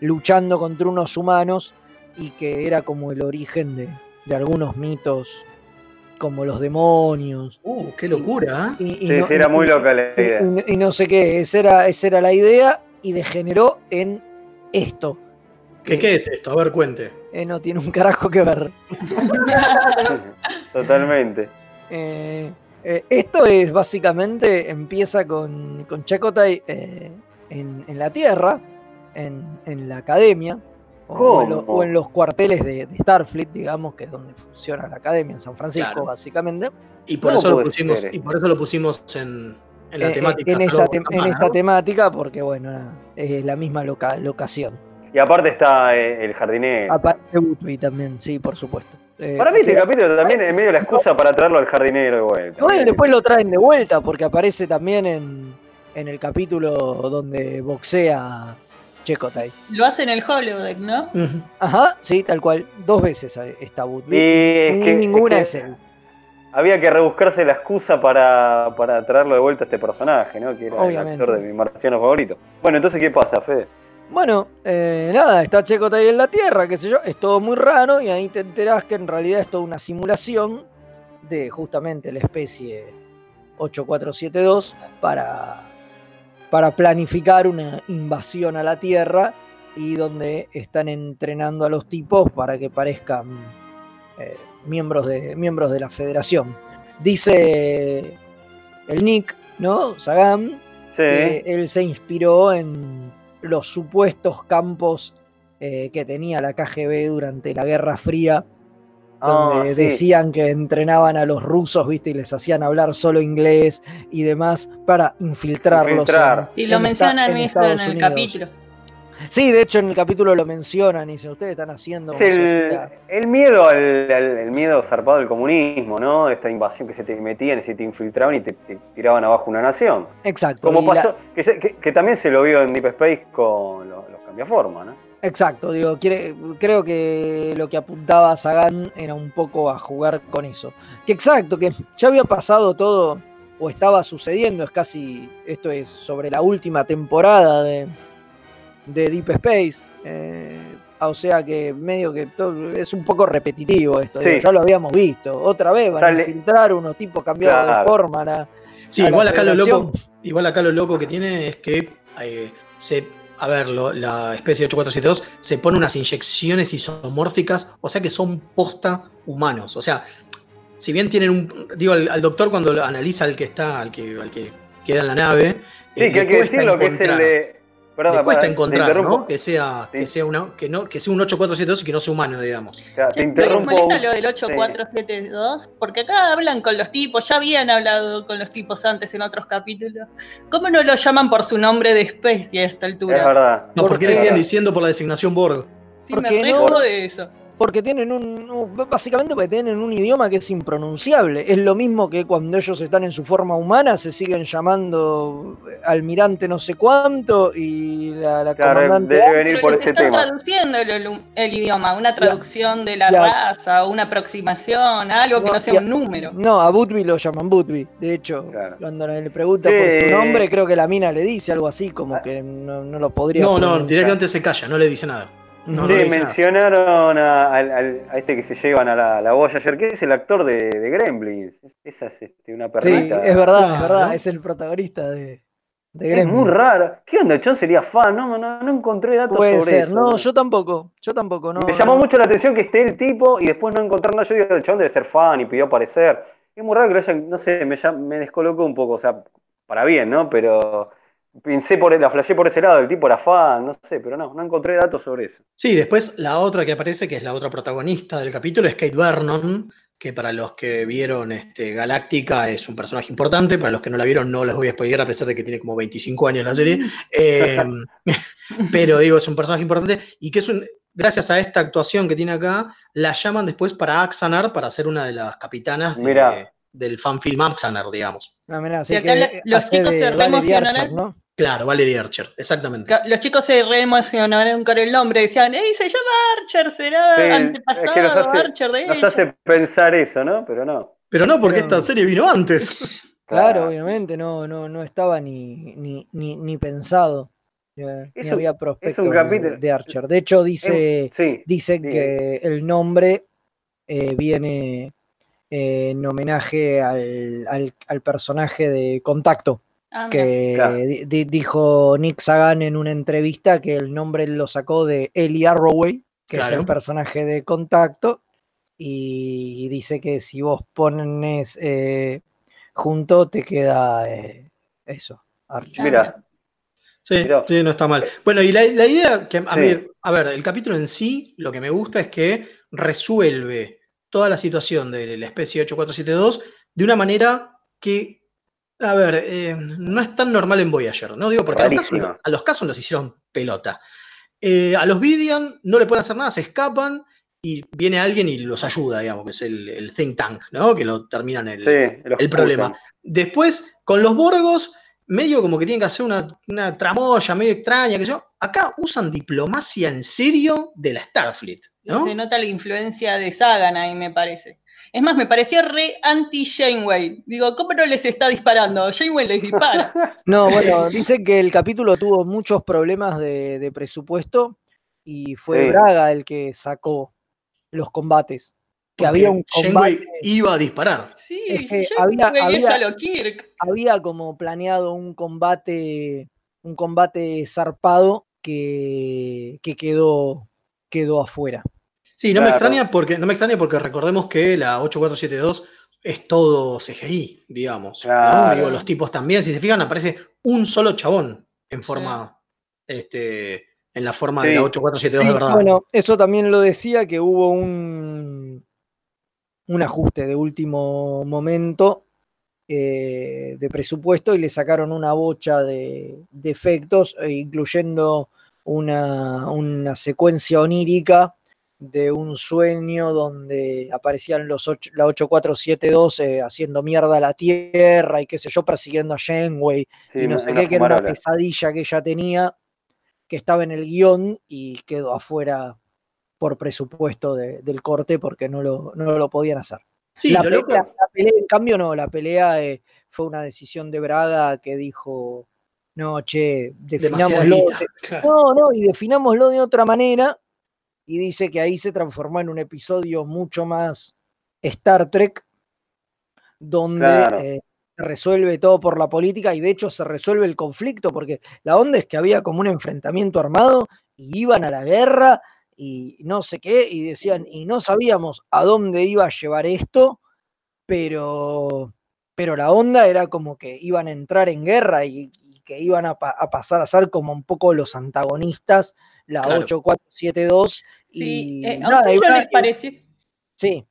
luchando contra unos humanos y que era como el origen de, de algunos mitos como los demonios. Uh, qué locura. Y, y Sí, no- sí, era muy loca la idea. y- y no sé qué, esa era, esa era la idea y degeneró en esto. ¿Qué, ¿Qué es esto? A ver, cuente. Eh, no tiene un carajo que ver. Totalmente. Eh, eh, esto es básicamente, empieza con, con Chakotay eh, en, en la Tierra, en, en la academia, o, o en, lo- ¿Cómo? o en los cuarteles de, de Starfleet, digamos, que es donde funciona la academia, en San Francisco, Claro. básicamente. Y por, ¿Cómo eso lo pusimos, ser y por eso lo pusimos en, en la Eh, eh, temática. en, esta, en esta temática, porque bueno, es la misma loca- locación. Y aparte está eh, el jardinero. Aparte Woodby también, sí, por supuesto. Eh, Para mí este que- capítulo también es medio la excusa para traerlo al jardinero de vuelta. Igual después lo traen de vuelta porque aparece también en, en el capítulo donde boxea Chekotay. Lo hace en el holodeck, ¿no? Ajá, sí, tal cual. Dos veces está Woodby. Y es Ni que- ninguna es él. Había que rebuscarse la excusa para, para traerlo de vuelta a este personaje, ¿no? Que era Obviamente. el actor de mi marciano favorito. Bueno, entonces, ¿qué pasa, Fede? Bueno, eh, nada, está Chekotay en la Tierra, qué sé yo, es todo muy raro y ahí te enterás que en realidad es toda una simulación de justamente la especie 8472 para, para planificar una invasión a la Tierra y donde están entrenando a los tipos para que parezcan eh, miembros, de, miembros de la federación. Dice el Nick, ¿no? Sagan, Sí. que él se inspiró en los supuestos campos eh, que tenía la KGB durante la Guerra Fría, donde Ah, sí. decían que entrenaban a los rusos, ¿viste? Y les hacían hablar solo inglés y demás para infiltrarlos. Infiltrar. Y lo en mencionan en en Estados el Unidos. capítulo. Sí, de hecho en el capítulo lo mencionan y dicen, ustedes están haciendo... Es el, sociedad". el miedo al, al- el miedo zarpado del comunismo, ¿no? Esta invasión que se te metían y se te infiltraban y te, te tiraban abajo una nación. Exacto. Como la- pasó, que, se- que- que también se lo vio en Deep Space con los, los cambiaforma, ¿no? Exacto, digo, quiere- creo que lo que apuntaba Sagan era un poco a jugar con eso. Que exacto, que ya había pasado todo, o estaba sucediendo, es casi, esto es sobre la última temporada de, de Deep Space. eh, o sea que medio que todo- es un poco repetitivo esto, Sí. digo, ya lo habíamos visto. Otra vez van Sale- a infiltrar unos tipos cambiados de forma. a la- Sí, a la igual acá, lo loco, igual acá lo loco que tiene es que eh, se, a ver, lo- la especie 8472 se pone unas inyecciones isomórficas, o sea que son posta humanos. O sea, si bien tienen un. Digo, al, al doctor cuando lo analiza al que está, al que, al que queda en la nave. Sí, eh, que hay que cuesta decirlo, que es el de. Perdón, le cuesta para- encontrar. ¿no? Que sea, que sea una, que no, que sea un 8472 y que no sea humano, digamos. Ya, te ¿Les interrumpo. molesta un- lo del 8472? Porque acá hablan con los tipos, ya habían hablado con los tipos antes en otros capítulos. ¿Cómo no lo llaman por su nombre de especie a esta altura? Es verdad. No, ¿por qué le Porque- siguen diciendo por la designación Borg? Sí, me Porque re no- jode eso. Porque tienen un. Básicamente porque tienen un idioma que es impronunciable. Es lo mismo que cuando ellos están en su forma humana, se siguen llamando almirante no sé cuánto y la, la Claro, comandante. debe venir por ese están tema. traduciendo el, idioma, una traducción de la Ya. raza, una aproximación, algo que No, no sea un número. No, a Butby lo llaman Butby. De hecho, Claro. cuando le pregunta por su nombre, creo que la mina le dice algo así, como que no, no lo podría. No, no, directamente se calla, no le dice nada. No, Sí, mencionaron a, este que se llevan a la, la Voyager, que es el actor de, de Gremlins. Esa es este, una Sí, perrita. es verdad, es verdad. Es el protagonista de, de Es muy Gremlins. raro. ¿Qué onda? John sería fan, no, no, no encontré datos Puede sobre ser. eso. No, yo tampoco. Yo tampoco. No, Me llamó no. mucho la atención que esté el tipo y después no encontrar nada. Yo digo, el chabón debe ser fan y pidió aparecer. Es muy raro que lo hayan, no sé, me descolocó un poco, o sea, para bien, ¿no? Pero pensé por la flashé por ese lado, el tipo era fan, no sé, pero no, no encontré datos sobre eso. Sí, después la otra que aparece, que es la otra protagonista del capítulo, es Kate Vernon, que para los que vieron este, Galáctica es un personaje importante, para los que no la vieron no les voy a spoiler a pesar de que tiene como 25 años la serie, Eh, pero digo, es un personaje importante y que es un, gracias a esta actuación que tiene acá, la llaman después para Axanar para ser una de las capitanas de- Mirá. del fanfilm Axanar, digamos. No, mirá, sí acá que la- los chicos se ¿no? Claro, Valerie Archer, exactamente. Los chicos se re emocionaron con el nombre, decían, ¡Ey, se llama Archer! ¿Será Sí, antepasado es que nos hace- Archer de Nos ella? hace pensar eso, ¿no? Pero no. Pero no, porque Pero- esta serie vino antes. Claro, obviamente, no, no, no estaba ni, ni, ni, ni pensado. eh, Es ni un- había prospecto un capítulo- de Archer. De hecho, dice, Sí, dicen sí. que el nombre eh, viene, eh, en homenaje al, al- al personaje de Contacto, Que Claro. di- di- dijo Nick Sagan en una entrevista que el nombre lo sacó de Ellie Arroway, que es el personaje de Contacto, y dice que si vos pones eh, junto te queda eh, eso, Archer. Mira, Sí, Mirá. sí, no está mal. Bueno, y la, la idea que a Sí. ver, a ver, el capítulo en sí, lo que me gusta es que resuelve toda la situación de la especie 8472 de una manera que, a ver, eh, no es tan normal en Voyager, ¿no? Digo, porque a los, casos, a los casos los hicieron pelota. Eh, a los Vidian no le pueden hacer nada, se escapan y viene alguien y los ayuda, digamos, que es el, el think tank, ¿no? Que lo terminan el, sí, los el problema. Después, con los Borgos, medio como que tienen que hacer una, una tramoya medio extraña, que yo. Acá usan diplomacia en serio de la Starfleet, ¿no? Se nota la influencia de Sagan ahí, me parece. Es más, me pareció re anti-Janeway. Digo, ¿cómo no les está disparando? Janeway les dispara. No, bueno, dicen que el capítulo tuvo muchos problemas de, de presupuesto y fue Sí. Braga el que sacó los combates. Que había un Janeway combate, iba a disparar. Sí, Es que había- es había- a lo Kirk. había como planeado un combate, un combate zarpado que, que quedó, quedó afuera. Sí, no me extraña porque, no me extraña porque recordemos que la 8472 es todo CGI, digamos. ¿no? Claro. Digo, los tipos también, si se fijan, aparece un solo chabón en forma, este, en la forma de la 8472 de Sí, verdad. bueno, eso también lo decía que hubo un, un ajuste de último momento eh, de presupuesto y le sacaron una bocha de, de efectos, eh, incluyendo una, una secuencia onírica de un sueño donde aparecían los ocho- la 8472 eh, haciendo mierda a la Tierra y qué sé yo, persiguiendo a Janeway Sí, y no sé qué, que era una pesadilla que ella tenía, que estaba en el guion y quedó afuera por presupuesto de- del corte porque no lo, no lo podían hacer. Sí, la, lo pelea, loco- la pelea, en cambio, no, la pelea eh, fue una decisión de Braga que dijo, no, che, definámoslo. de- Claro. no, no, y definámoslo de otra manera. Y dice que ahí se transformó en un episodio mucho más Star Trek, donde Claro. eh, se resuelve todo por la política y de hecho se resuelve el conflicto, porque la onda es que había como un enfrentamiento armado y iban a la guerra y no sé qué, y decían, y no sabíamos a dónde iba a llevar esto, pero, pero la onda era como que iban a entrar en guerra y, y que iban a, pa- a pasar a ser como un poco los antagonistas, la Claro. 8472. Sí, y eh, ¿a nada, no una- les pareció? Sí,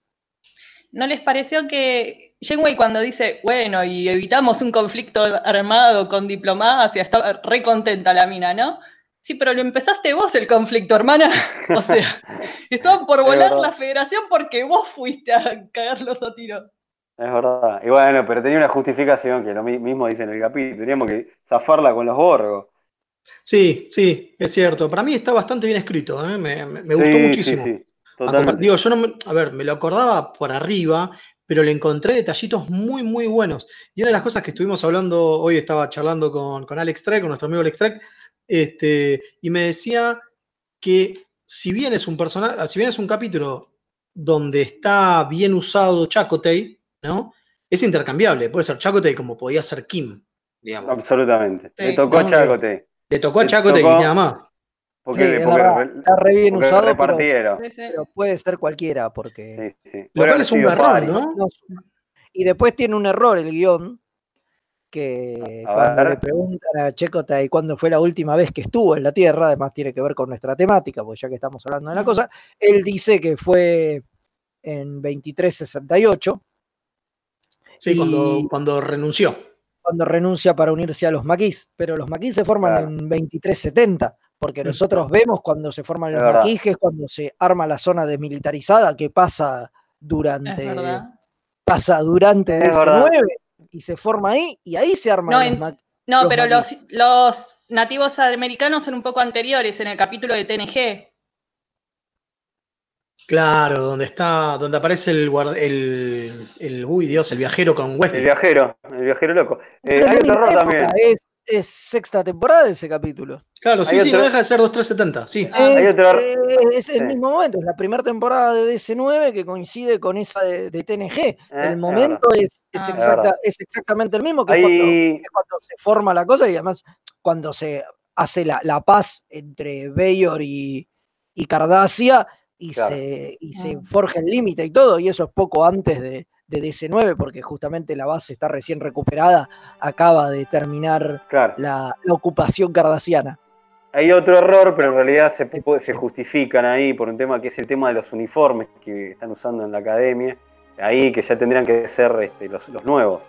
¿No les pareció que Janeway cuando dice, bueno, y evitamos un conflicto armado con diplomacia, estaba re contenta la mina, ¿no? Sí, pero lo empezaste vos el conflicto, hermana. O sea, estaban por volar la federación porque vos fuiste a cagarlos a tiro. Es verdad. Y bueno, pero tenía una justificación que lo mi- mismo dice en el capítulo. Teníamos que zafarla con los borgos. Sí, sí, es cierto. Para mí está bastante bien escrito, ¿eh? me, me- me gustó Sí, sí, muchísimo. sí, Totalmente. Digo, yo no me, a ver, me lo acordaba por arriba, pero le encontré detallitos muy, muy buenos. Y una de las cosas que estuvimos hablando, hoy estaba charlando con, con Alex Trek, con nuestro amigo Alex Trek, este, y me decía que si bien es un personaje, si bien es un capítulo donde está bien usado Chakotay, ¿no? Es intercambiable, puede ser Chakotay como podía ser Kim, digamos. Absolutamente. Sí. Le tocó No, Chacote. Le tocó a y tocó- nada más. Porque, Sí, es porque verdad. re- está re bien porque usado, pero, puede ser cualquiera, porque... Sí, sí. Lo cual es un Pari. ¿no? No, y después tiene un error el guion, que A cuando ver. le preguntan a Checotay cuándo fue la última vez que estuvo en la Tierra, además tiene que ver con nuestra temática, porque ya que estamos hablando de la Ujú. cosa, él dice que fue en 2368, Sí, cuando, Y- cuando renunció. Cuando renuncia para unirse a los maquis, pero los maquis se forman Claro. en 2370, porque Mm. nosotros vemos cuando se forman Es los verdad. maquis, que es cuando se arma la zona desmilitarizada, que pasa durante, pasa durante Es verdad. DC9 y se forma ahí, y ahí se arman No, los en- maquis. No, Los pero maquis. los, los nativos americanos son un poco anteriores en el capítulo de TNG. Claro, donde está, donde aparece el, guard- el, el, uy Dios, el viajero con El Wesley. viajero, el viajero loco. Eh, hay otro error también. Es, es sexta temporada de ese capítulo. Claro, sí, sí, otro- no deja de ser 2370, sí. hay es, otro es el sí. mismo momento, es la primera temporada de DC9 que coincide con esa de, de TNG. Eh, el momento es, es, Ah. Es exacta- verdad. es exactamente el mismo que cuando se forma la cosa y además cuando se hace la, la paz entre Bayor y, y Cardassia y, Claro. se, y se Ah. forja el límite y todo, y eso es poco antes de, de DC9, porque justamente la base está recién recuperada, acaba de terminar claro. la, la ocupación cardasiana. Hay otro error, pero en realidad se justifican ahí por un tema que es el tema de los uniformes que están usando en la academia. Ahí que ya tendrían que ser este, los, los nuevos.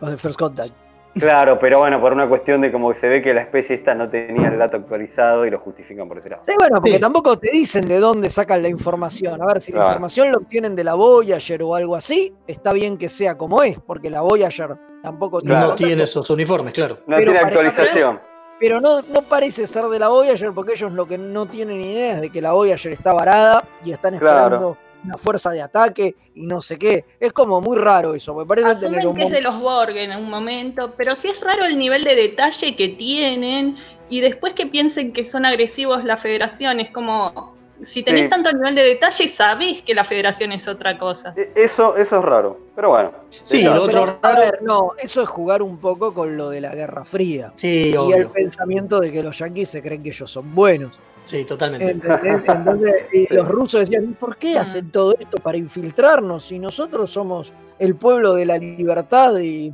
Los de First Contact. Claro, pero bueno, por una cuestión de como que se ve que la especie esta no tenía el dato actualizado y lo justifican por ese lado. Sí, bueno, porque Sí. tampoco te dicen de dónde sacan la información. A ver, si Claro. la información lo obtienen de la Voyager o algo así, está bien que sea como es, porque la Voyager tampoco tiene No tiene esos uniformes, claro. No Pero tiene actualización. Pero no, no parece ser de la Voyager, porque ellos lo que no tienen idea es de que la Voyager está varada y están Claro. Una fuerza de ataque y no sé qué. Es como muy raro eso, me parece tener un que es de los Borg en un momento, pero sí es raro el nivel de detalle que tienen y después que piensen que son agresivos la federación, es como, si tenés Sí. tanto nivel de detalle, sabés que la federación es otra cosa. E- Eso, eso es raro. Pero bueno. Sí, lo Pero, otro a raro. ver, no, eso es jugar un poco con lo de la Guerra Fría. Sí, Y el pensamiento de que los yanquis se creen que ellos son buenos. Sí, totalmente. ¿entendés? Entonces, y Sí. los rusos decían, "¿Y ¿por qué hacen todo esto para infiltrarnos si nosotros somos el pueblo de la libertad y,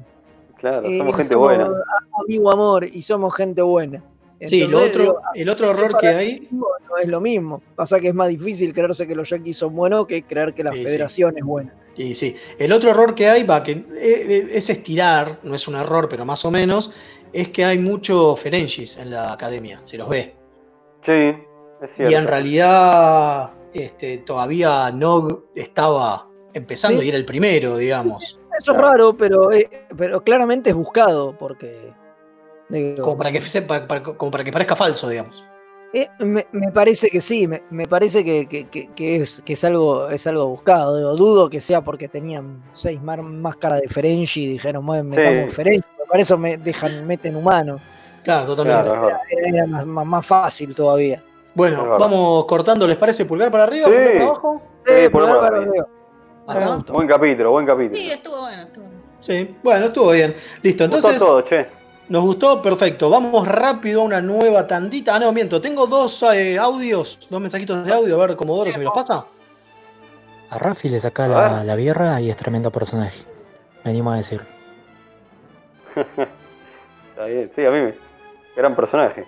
Claro, somos gente somos buena. amigo amor y somos gente buena? Sí, lo otro, digo, el otro error que hay. no es lo mismo. Pasa que es más difícil creerse que los yanquis son buenos que creer que la Sí, sí. federación es buena. Y sí, el otro error que hay, va, que eh, eh, es estirar, no es un error, pero más o menos, es que hay mucho Ferengis en la academia, se los ve. Sí, es cierto. Y en realidad este, todavía no estaba empezando Sí. y era el primero, digamos. Eso es raro, pero, eh, pero claramente es buscado porque... digo, Como para que, sepa- para- como para que parezca falso, digamos. Eh, me, me parece que sí, me, me parece que, que- que- que es, que es algo es algo buscado. digo, dudo que sea porque tenían seis máscaras de Ferengi y dijeron, bueno, metamos Sí. Ferengi. Para eso me dejan, meten humanos. Claro, totalmente. Claro. Era, era más, más- más fácil todavía. Bueno, vamos cortando, ¿les parece? Pulgar para arriba, Sí. pulgar para abajo. Sí, Eh, Acá. me gustó. Buen capítulo, buen capítulo. Sí, estuvo bueno, estuvo bueno. Sí, bueno, estuvo bien. Listo, Gustó entonces. todo, che. ¿Nos gustó? Perfecto. Vamos rápido a una nueva tandita. Ah, no, miento. Tengo dos eh, audios, dos mensajitos de audio. A ver, Comodoro, si me los pasa. A Rafi le saca la, la birra y es tremendo personaje. Me animo a decir. Está bien. Sí, a mí me. Gran personaje.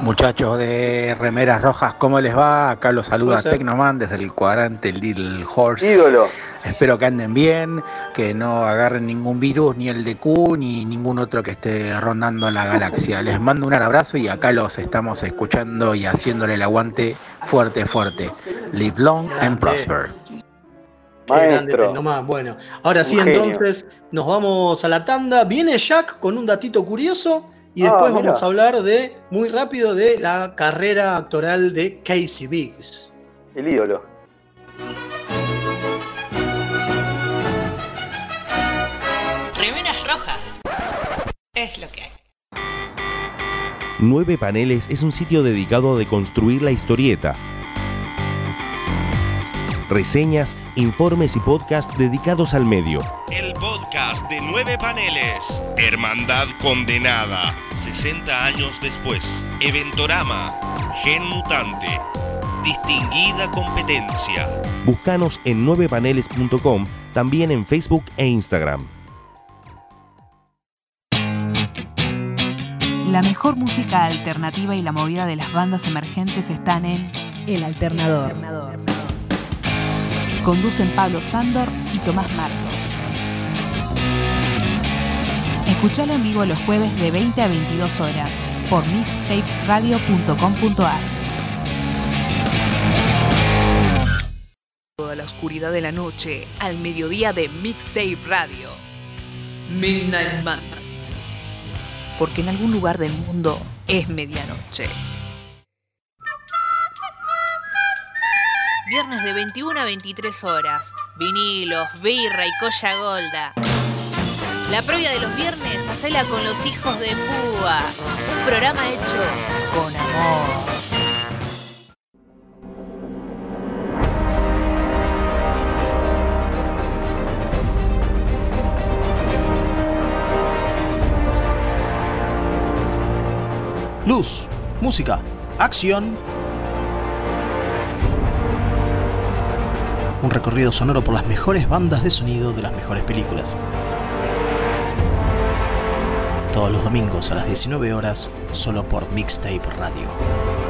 Muchachos de Remeras Rojas, ¿cómo les va? Acá los saluda Puede ser. Tecnoman desde el cuadrante Little Horse. Ídolo. Espero que anden bien, que no agarren ningún virus, ni el de Q, ni ningún otro que esté rondando la galaxia. Les mando un abrazo y acá los estamos escuchando y haciéndole el aguante fuerte, fuerte. Live long and Grande. prosper. Qué grande, Maestro. Tecnoman. Bueno, ahora sí, entonces nos vamos a la tanda. Viene Jack con un datito curioso y Ah, después vamos a hablar de, muy rápido, de la carrera actoral de Casey Biggs. El ídolo. Remeras rojas. Es lo que hay. Nueve Paneles es un sitio dedicado a deconstruir la historieta. Reseñas, informes y podcasts dedicados al medio. El podcast de nueve paneles. Hermandad condenada. 60 años después. Eventorama. Gen mutante. Distinguida competencia. Búscanos en 9paneles.com, también en Facebook e Instagram. La mejor música alternativa y la movida de las bandas emergentes están en El Alternador. Conducen Pablo Sándor y Tomás Marcos. Escuchalo en vivo los jueves de 20 a 22 horas por mixtaperadio.com.ar. Toda la oscuridad de la noche al mediodía de Mixtape Radio. Midnight Madness. Porque en algún lugar del mundo es medianoche. Viernes de 21 a 23 horas. Vinilos, birra y colla golda. La previa de los viernes, hacela con los hijos de Púa. Un programa hecho con amor. Luz, música, acción. Un recorrido sonoro por las mejores bandas de sonido de las mejores películas. Todos los domingos a las 19 horas, solo por Mixtape Radio.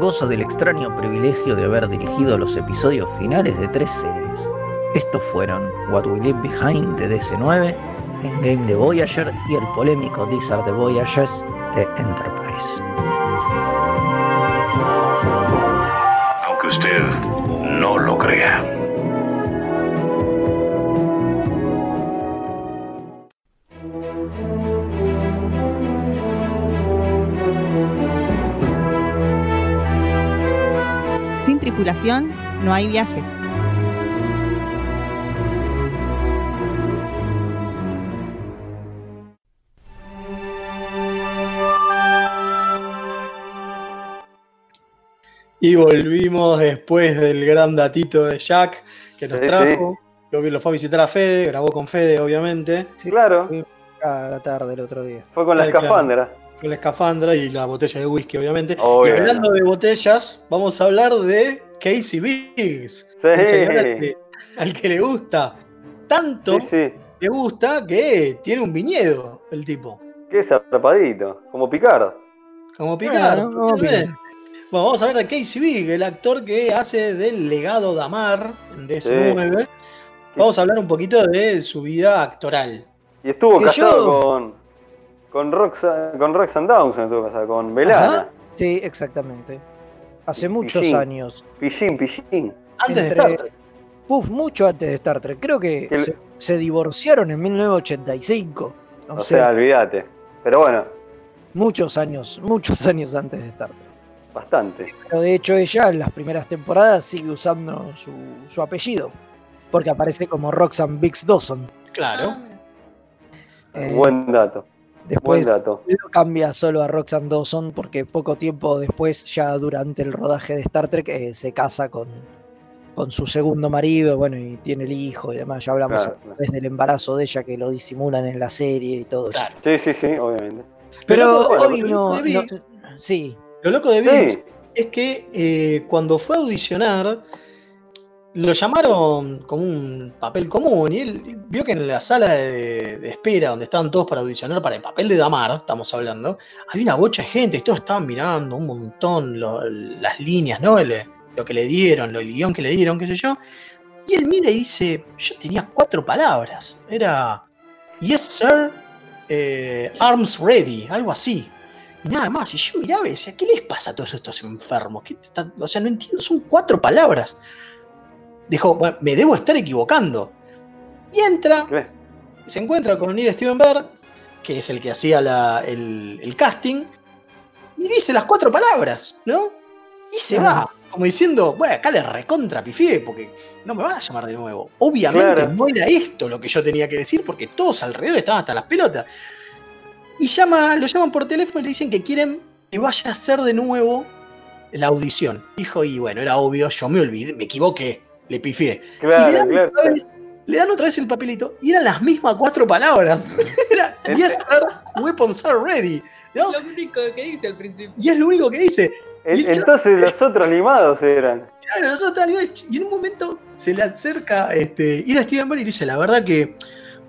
Goza del extraño privilegio de haber dirigido los episodios finales de tres series. Estos fueron What We Leave Behind de DC9, Endgame de Voyager y el polémico These Are the Voyages de Enterprise. Aunque usted no lo crea. No hay viaje. Y volvimos después del gran datito de Jack que nos Sí, trajo. Lo, lo fue a visitar a Fede, grabó con Fede, obviamente. Claro. A la tarde el otro día. Fue con la Ay, claro. escafandra. Con la escafandra y la botella de whisky, obviamente. Obvio. Y hablando de botellas, vamos a hablar de Casey Biggs. Sí. Un señor al que, al que le gusta tanto, le gusta que tiene un viñedo el tipo. Qué zarpadito. Como Picard. Como Picard. Bueno. Picard. Bueno, vamos a hablar de Casey Big, el actor que hace del legado de Amar en DS9. Vamos a hablar un poquito de su vida actoral. Y estuvo Que casado yo- con. Con, Roxa, con Roxanne Dawson, estuvo casado con Belana. Ajá. Sí, exactamente. Hace muchos Pillín. años. Pillín, pillín. Antes de Star Trek. Puf, mucho antes de Star Trek. Creo que se, se divorciaron en 1985. O, O sea, sea, olvídate. Pero bueno, muchos años, muchos años antes de Star Trek. bastante. Pero de hecho ella en las primeras temporadas sigue usando su, su apellido. Porque aparece como Roxanne Biggs Dawson. Claro. Eh, Buen dato. Después dato. cambia solo a Roxanne Dawson porque poco tiempo después, ya durante el rodaje de Star Trek, eh, se casa con, con su segundo marido, bueno, y tiene el hijo y demás. Ya hablamos Claro, otra vez del embarazo de ella que lo disimulan en la serie y todo eso. Sí, sí, sí, obviamente. Pero Pero hoy lo no, loco de no- Sí, Lo loco de Sí. Biggs es que eh, cuando fue a audicionar, lo llamaron como un papel común y él vio que en la sala de, espera donde estaban todos para audicionar para el papel de Damar, estamos hablando, había una bocha de gente y todos estaban mirando un montón las líneas, ¿no? El- lo que le dieron, lo, el guion que le dieron, qué sé yo. Y él mira y dice, yo tenía cuatro palabras, era Yes, sir, eh, arms ready, algo así. Y nada más. Y yo miraba y decía, ¿qué les pasa a todos estos enfermos? ¿Qué O sea, no entiendo, son cuatro palabras. Dijo, bueno, me debo estar equivocando. Y entra, se encuentra con Neil Steven Bear, que es el que hacía la- el, el casting, y dice las cuatro palabras, ¿no? Y se va, como diciendo, bueno, acá le recontra pifié, porque no me van a llamar de nuevo. Obviamente Claro. no era esto lo que yo tenía que decir, porque todos alrededor estaban hasta las pelotas. Y llama, lo llaman por teléfono y le dicen que quieren que vaya a hacer de nuevo la audición. Dijo, y bueno, era obvio, yo me olvidé, me equivoqué, le pifié. y le Claro, dan, claro. otra vez, le dan otra vez el papelito y eran las mismas cuatro palabras. Era, yes, sir, weapons are ready. ¿no? Lo único que dice al principio. Y es lo único que dice. El Entonces los otros limados eran. Claro, nosotros estábamos ahí, y en un momento se le acerca este, ir a Steven Bear y le dice, la verdad que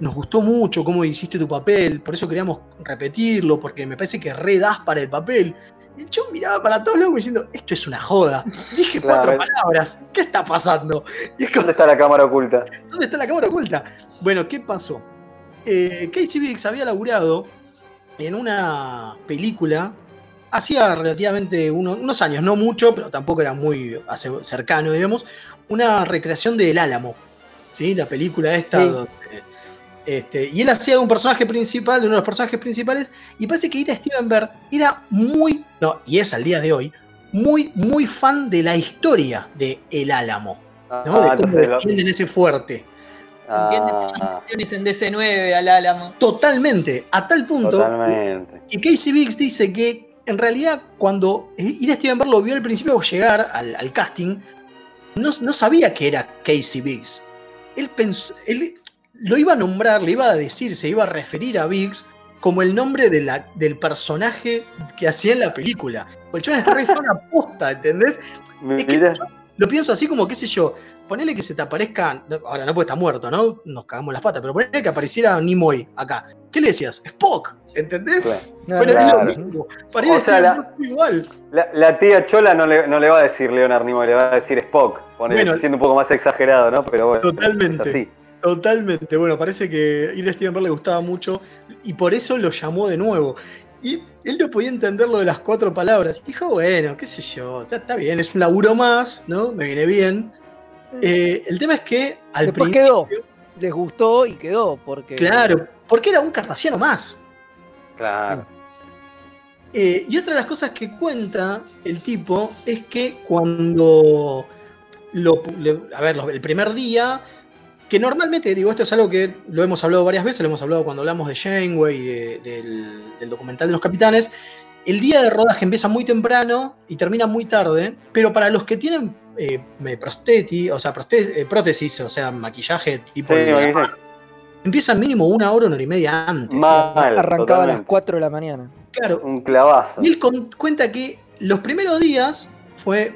nos gustó mucho cómo hiciste tu papel, por eso queríamos repetirlo, porque me parece que re das para el papel. Y yo miraba para todos lados diciendo, esto es una joda. Dije cuatro palabras, ¿qué está pasando? Y es como, ¿Dónde está la cámara oculta? ¿Dónde está la cámara oculta? Bueno, ¿qué pasó? Eh, Casey Biggs había laburado en una película hacía relativamente uno- unos años, no mucho, pero tampoco era muy cercano, digamos, una recreación del Álamo, ¿sí? La película esta Sí. donde, este, y él hacía un personaje principal, de uno de los personajes principales, y parece que era Steven Berg era muy, no, y es al día de hoy, muy, muy fan de la historia de El Álamo, ¿no? Ah, de cómo entonces lo- defienden ese fuerte. Se entienden Ah, las en DC9 al Álamo. Totalmente, a tal punto totalmente. Y Casey Biggs dice que en realidad cuando Ira Steven Berg lo vio al principio llegar al, al casting, no, no sabía que era Casey Biggs. Él pensó, él lo iba a nombrar, le iba a decir, se iba a referir a Biggs como el nombre de la- del personaje que hacía en la película. Chabón es re fan aposta, ¿entendés? Es que yo lo pienso así como, qué sé yo, ponele que se te aparezca, ahora no puede estar muerto, ¿no? Nos cagamos las patas, pero ponele que apareciera Nimoy acá. ¿Qué le decías? Spock, ¿entendés? Claro. Bueno, es lo mismo. Parece O sea, la- igual. la, la tía Chola no le, no le va a decir Leonard Nimoy, le va a decir Spock. ponele, Bueno. siendo un poco más exagerado, ¿no? Pero bueno, Totalmente. es así. Totalmente. Bueno, parece que a Ira Steven Berg le gustaba mucho y por eso lo llamó de nuevo. Y él no podía entender lo de las cuatro palabras. Y dijo, bueno, qué sé yo, está, está bien, es un laburo más, ¿no? Me viene bien. Eh, el tema es que al Después principio. quedó. Les gustó y quedó, porque. Claro, porque era un cartasiano más. Claro. Eh, y otra de las cosas que cuenta el tipo es que cuando lo, le- a ver, lo- el primer día, que normalmente, digo, esto es algo que lo hemos hablado varias veces, lo hemos hablado cuando hablamos de Janeway, de- del, del documental de los capitanes, el día de rodaje empieza muy temprano y termina muy tarde, pero para los que tienen eh, prosteti, o sea, eh, prótesis, o sea, maquillaje tipo... Sí, de Empieza mínimo una hora, una hora y media antes. Mal, Arrancaba a las totalmente. 4 de la mañana. Claro, Un clavazo. y él con- cuenta que los primeros días fue.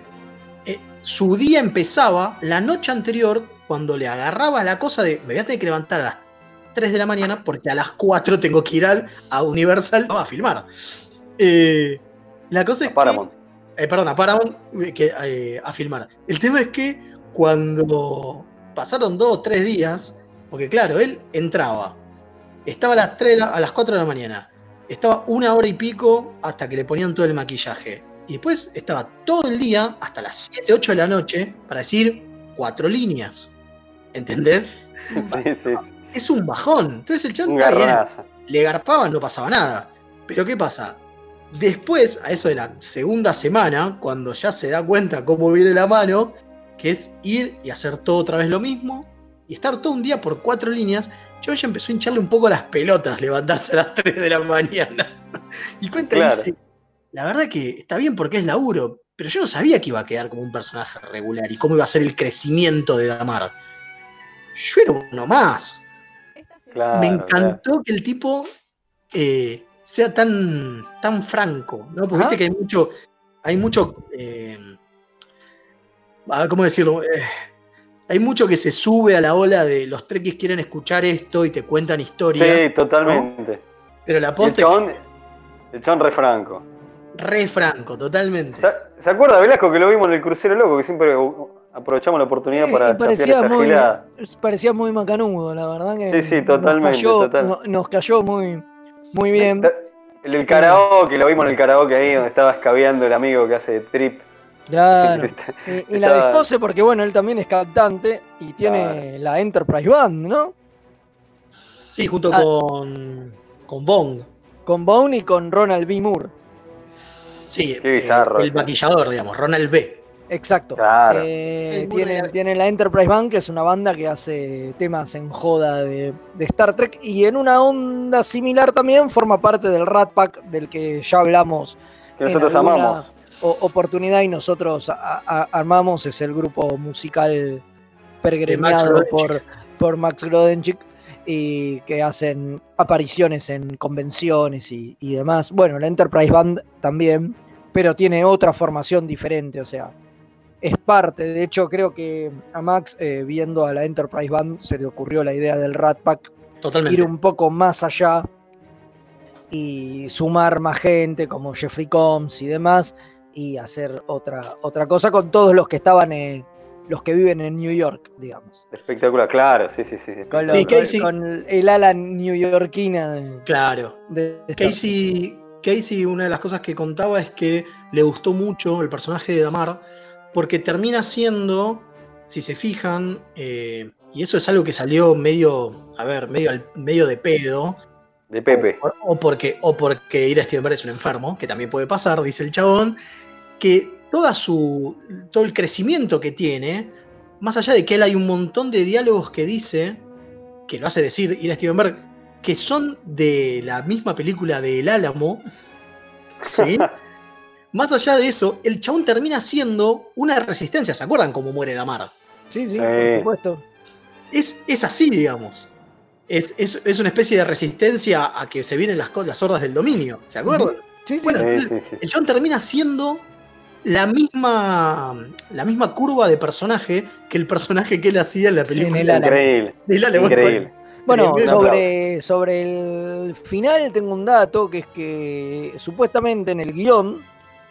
eh, su día empezaba la noche anterior cuando le agarraba la cosa de. Me voy a tener que levantar a las 3 de la mañana porque a las 4 tengo que ir al- a Universal a filmar. Eh, la cosa es que. Paramount. eh, perdón, a Paramount eh, que, eh, a filmar. El tema es que cuando pasaron dos o tres días, porque claro, él entraba, estaba a las, 3 de la- a las 4 de la mañana, estaba una hora y pico hasta que le ponían todo el maquillaje. Y después estaba todo el día hasta las 7, 8 de la noche para decir cuatro líneas. ¿Entendés? Sí, sí, sí. Es un bajón. Entonces el chabón le garpaban, no pasaba nada. Pero ¿qué pasa? Después, a eso de la segunda semana, cuando ya se da cuenta cómo viene la mano, que es ir y hacer todo otra vez lo mismo, y estar todo un día por cuatro líneas, yo ya empezó a hincharle un poco las pelotas levantarse a las 3 de la mañana. y cuenta y dice, la verdad que está bien porque es laburo, pero yo no sabía que iba a quedar como un personaje regular y cómo iba a ser el crecimiento de Damar. Yo era uno más Claro, me claro. encantó que el tipo eh, sea tan, tan franco, ¿no? Porque viste que hay mucho, hay mucho, eh, ¿cómo decirlo? Eh, hay mucho que se sube a la ola de los trekkies quieren escuchar esto y te cuentan historias, Sí, totalmente. pero la posta el chabón re franco. re franco, totalmente. ¿Se, acuerda Velasco que lo vimos en el crucero loco? Que siempre aprovechamos la oportunidad Eh, para parecía muy, parecía muy macanudo, la verdad que Sí, sí, totalmente, nos cayó, total. no- nos cayó muy, muy bien. El del karaoke, lo vimos en el karaoke ahí donde estaba escabeando el amigo que hace trip. Claro. Y, y la descoce porque bueno, él también es cantante y tiene la Enterprise Band, ¿no? Sí, junto Ah. con, con Bong. Con Bone y con Ronald B. Moore. Sí, Qué bizarro eh, el maquillador, digamos, Ronald B. Exacto. Claro. Eh, tienen, la Enterprise Band, que es una banda que hace temas en joda de, de Star Trek. Y en una onda similar también forma parte del Rat Pack, del que ya hablamos. Que en nosotros amamos. o- oportunidad y nosotros a- a- armamos. Es el grupo musical pergremiado por, por Max Grodenchik. Y que hacen apariciones en convenciones y, y demás. Bueno, la Enterprise Band también, pero tiene otra formación diferente, o sea, es parte. De hecho, creo que a Max, eh, viendo a la Enterprise Band, se le ocurrió la idea del Rat Pack, Totalmente. ir un poco más allá y sumar más gente como Jeffrey Combs y demás, y hacer otra, otra cosa con todos los que estaban, eh, los que viven en New York, digamos. Espectacular, claro, sí, sí, sí. Con, lo- Sí, con- Casey. con el ala newyorkina de, Claro. de. Casey, Casey, una de las cosas que contaba es que le gustó mucho el personaje de Damar, porque termina siendo, si se fijan, eh, y eso es algo que salió medio, a ver, medio, de pedo, De Pepe. o, o porque, o porque ir a Steven es un enfermo, que también puede pasar, dice el chabón, que toda su, todo el crecimiento que tiene, más allá de que él hay un montón de diálogos que dice, que lo hace decir ir a Steven Berg, que son de la misma película de El Álamo, ¿sí? más allá de eso, el chabón termina siendo una resistencia, ¿se acuerdan cómo muere Damar? Sí, sí, Eh. por supuesto. es, es así, digamos. Es, es- es una especie de resistencia a que se vienen las, las hordas del dominio. ¿Se acuerdan? Sí, sí. Bueno, Sí, sí. el chabón termina siendo la misma, la misma curva de personaje que el personaje que él hacía en la película. el Álamo. Increíble. Álamo. Increíble. Bueno, sobre, sobre el final tengo un dato que es que supuestamente en el guion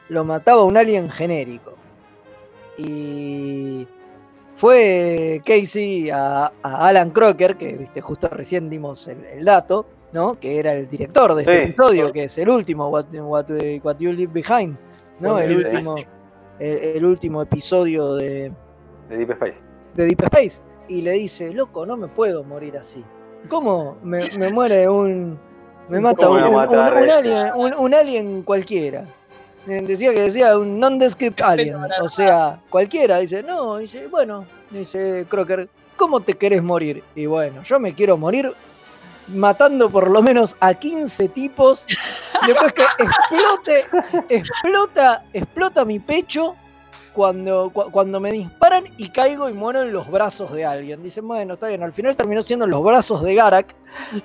lo mataba un alien genérico. Y fue Casey a, a Alan Crocker, que viste, justo recién dimos el, el dato, ¿no? Que era el director de este Sí. episodio, que es el último, What, What- What You Leave Behind, ¿no? El último, el, el último episodio de, De Deep Space. de Deep Space y le dice, loco, no me puedo morir así. ¿Cómo me, me muere un... me mata ¿Cómo un, un- este? alien, un, un alien cualquiera? Eh, Decía que decía un nondescript alien, o sea, cualquiera. Dice, no, dice, bueno, dice Crocker, ¿cómo te querés morir? Y bueno, yo me quiero morir matando por lo menos a 15 tipos, después que explote, explota, explota mi pecho cuando, cu- cuando me disparan y caigo y muero en los brazos de alguien. Dicen, bueno, está bien, al final terminó siendo en los brazos de Garak,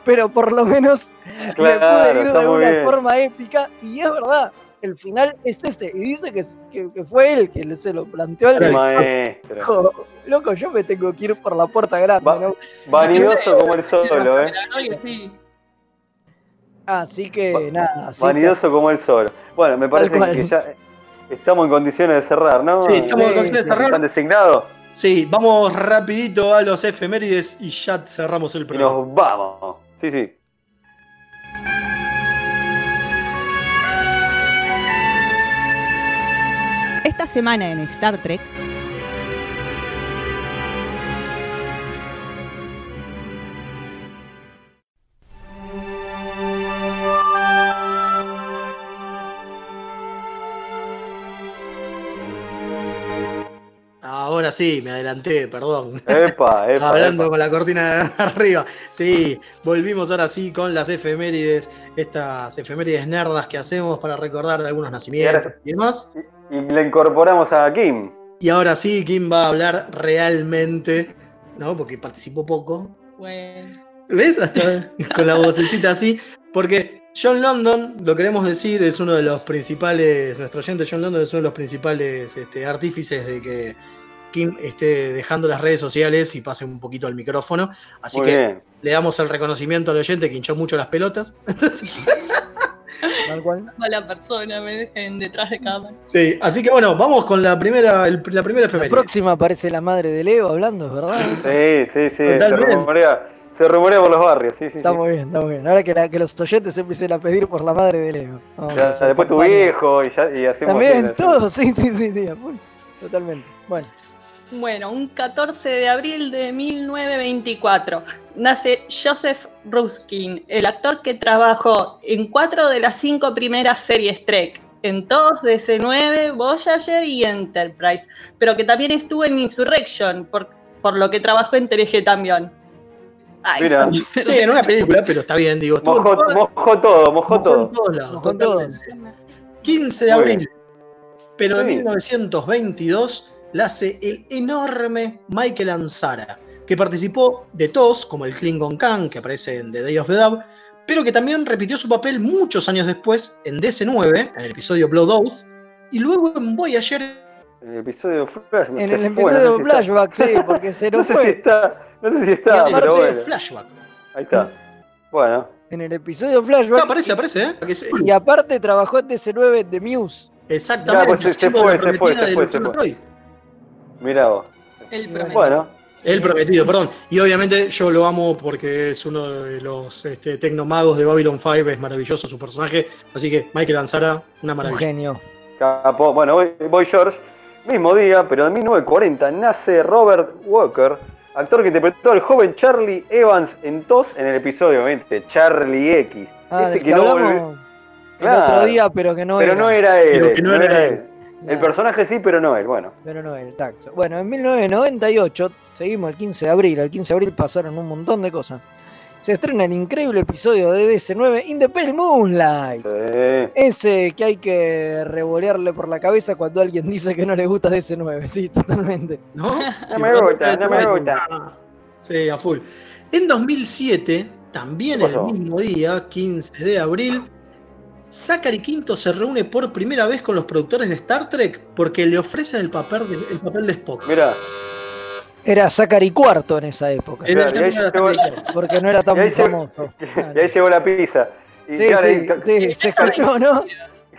pero por lo menos me pude ir de una bien. forma épica y es verdad. El final es ese. Y dice que, que- que fue él que se lo planteó al maestro. Loco, yo me tengo que ir por la puerta grande, Va- ¿no? Vanidoso como el solo, ¿eh? Sí. Así que nada, así Vanidoso como el solo. Bueno, me parece que ya estamos en condiciones de cerrar, ¿no? Sí, estamos en condiciones de cerrar. ¿Están designados? Sí, vamos rapidito a los efemérides y ya cerramos el Y programa. nos vamos. Sí, sí. Semana en Star Trek, Ahora sí, me adelanté, perdón. Epa, epa. Hablando epa. con la cortina de arriba. Sí, volvimos ahora sí con las efemérides, estas efemérides nerdas que hacemos para recordar algunos nacimientos y demás. Y le incorporamos a Kim. Y ahora sí, Kim va a hablar realmente, ¿no? Porque participó poco. Bueno. ¿Ves? Hasta con la vocecita así. Porque John London, lo queremos decir, es uno de los principales, nuestro oyente John London es uno de los principales este, artífices de que Kim esté dejando las redes sociales y pase un poquito al micrófono. Así Muy que bien. le damos el reconocimiento al oyente que hinchó mucho las pelotas. Tal cual. Mala persona, me dejen detrás de cámara. Sí, así que bueno, vamos con la primera, el- la primera La efeméride. próxima aparece la madre de Leo hablando, ¿es verdad? Sí, sí, sí. Se Totalmente. rumorea, se rumorea por los barrios. Sí, sí. Está sí. muy bien, está muy bien. Ahora que, la- que los oyentes se empiecen a pedir por la madre de Leo. Vamos Ya, después tu viejo y, ya, y hacemos. También, así, todo, sí, sí, sí, sí. Totalmente. Bueno, Bueno, un 14 de abril de 1924 nace Joseph Ruskin, el actor que trabajó en cuatro de las cinco primeras series Trek, en todos DC9, Voyager y Enterprise, pero que también estuvo en Insurrection, por, por lo que trabajó en TNG también. Ay, Mira. Sí, en una película, pero está bien, digo. Mojó, todo, mojó todo. Mojó todos. totalmente. 15 de abril, pero de Sí. 1922 la hace el enorme Michael Ansara, que participó de TOS, como el Klingon Khan, que aparece en The Day of the Dove, pero que también repitió su papel muchos años después en DC9, en el episodio Blood Oath, y luego en Voyager. En el episodio Flash. en el fue, episodio no sé si está- flashback, sí, porque se No nos sé si fue. está, no sé si Y está, pero bueno. flashback. Ahí está. Bueno, En el episodio flashback. No, aparece, aparece, ¿eh? Y aparte trabajó en DC9 de Muse. Exactamente. Ya, pues se- fue, fue, fue, fue. Mirá vos. el Bueno. promedio. Bueno, El prometido, perdón. Y obviamente yo lo amo porque es uno de los este, tecnomagos de Babylon 5, es maravilloso su personaje. Así que Michael Ansara, una Un maravilla. genio. Capo. Bueno, voy, voy George. Mismo día, pero en 1940 nace Robert Walker, actor que interpretó al joven Charlie Evans en TOS en el episodio, obviamente, Charlie X. Ah, Ese que que no volvió- el otro Claro. día, pero que no pero era. no era él. Pero que no era él. El personaje sí, pero no él. Bueno. Pero no el taxo. Bueno, en 1998, seguimos el 15 de abril. El 15 de abril pasaron un montón de cosas. Se estrena el increíble episodio de DC9 In the Pale Moonlight. Sí. Ese que hay que revolearle por la cabeza cuando alguien dice que no le gusta DC9. Sí, totalmente. ¿No? No me gusta, no me gusta. Sí, a full. En 2007, también ¿Qué el mismo día, 15 de abril, Zachary Quinto se reúne por primera vez con los productores de Star Trek porque le ofrecen el papel de, el papel de Spock. Mira, Era Zachary Cuarto en esa época. Claro, y ahí llegó-. Porque no era tan Y ahí se- famoso. y ahí llegó la pizza. Y Sí, claro, sí, y sí, se escuchó, ¿no?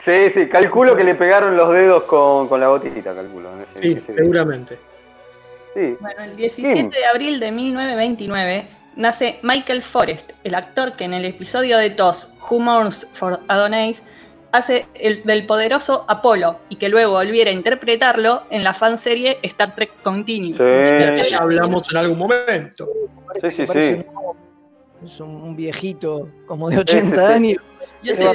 sí, sí, calculo que le pegaron los dedos con, con la gotita, calculo. en ese- Sí, seguramente. Sí. Bueno, el 17 de abril de 1929 nace Michael Forrest, el actor que en el episodio de TOS, Who Mourns for Adonais, hace el del poderoso Apolo y que luego volviera a interpretarlo en la fanserie Star Trek Continuous. Sí. Que ya hablamos en algún momento. Sí, sí, sí. un- Es un, viejito como de 80 sí. años. Y ese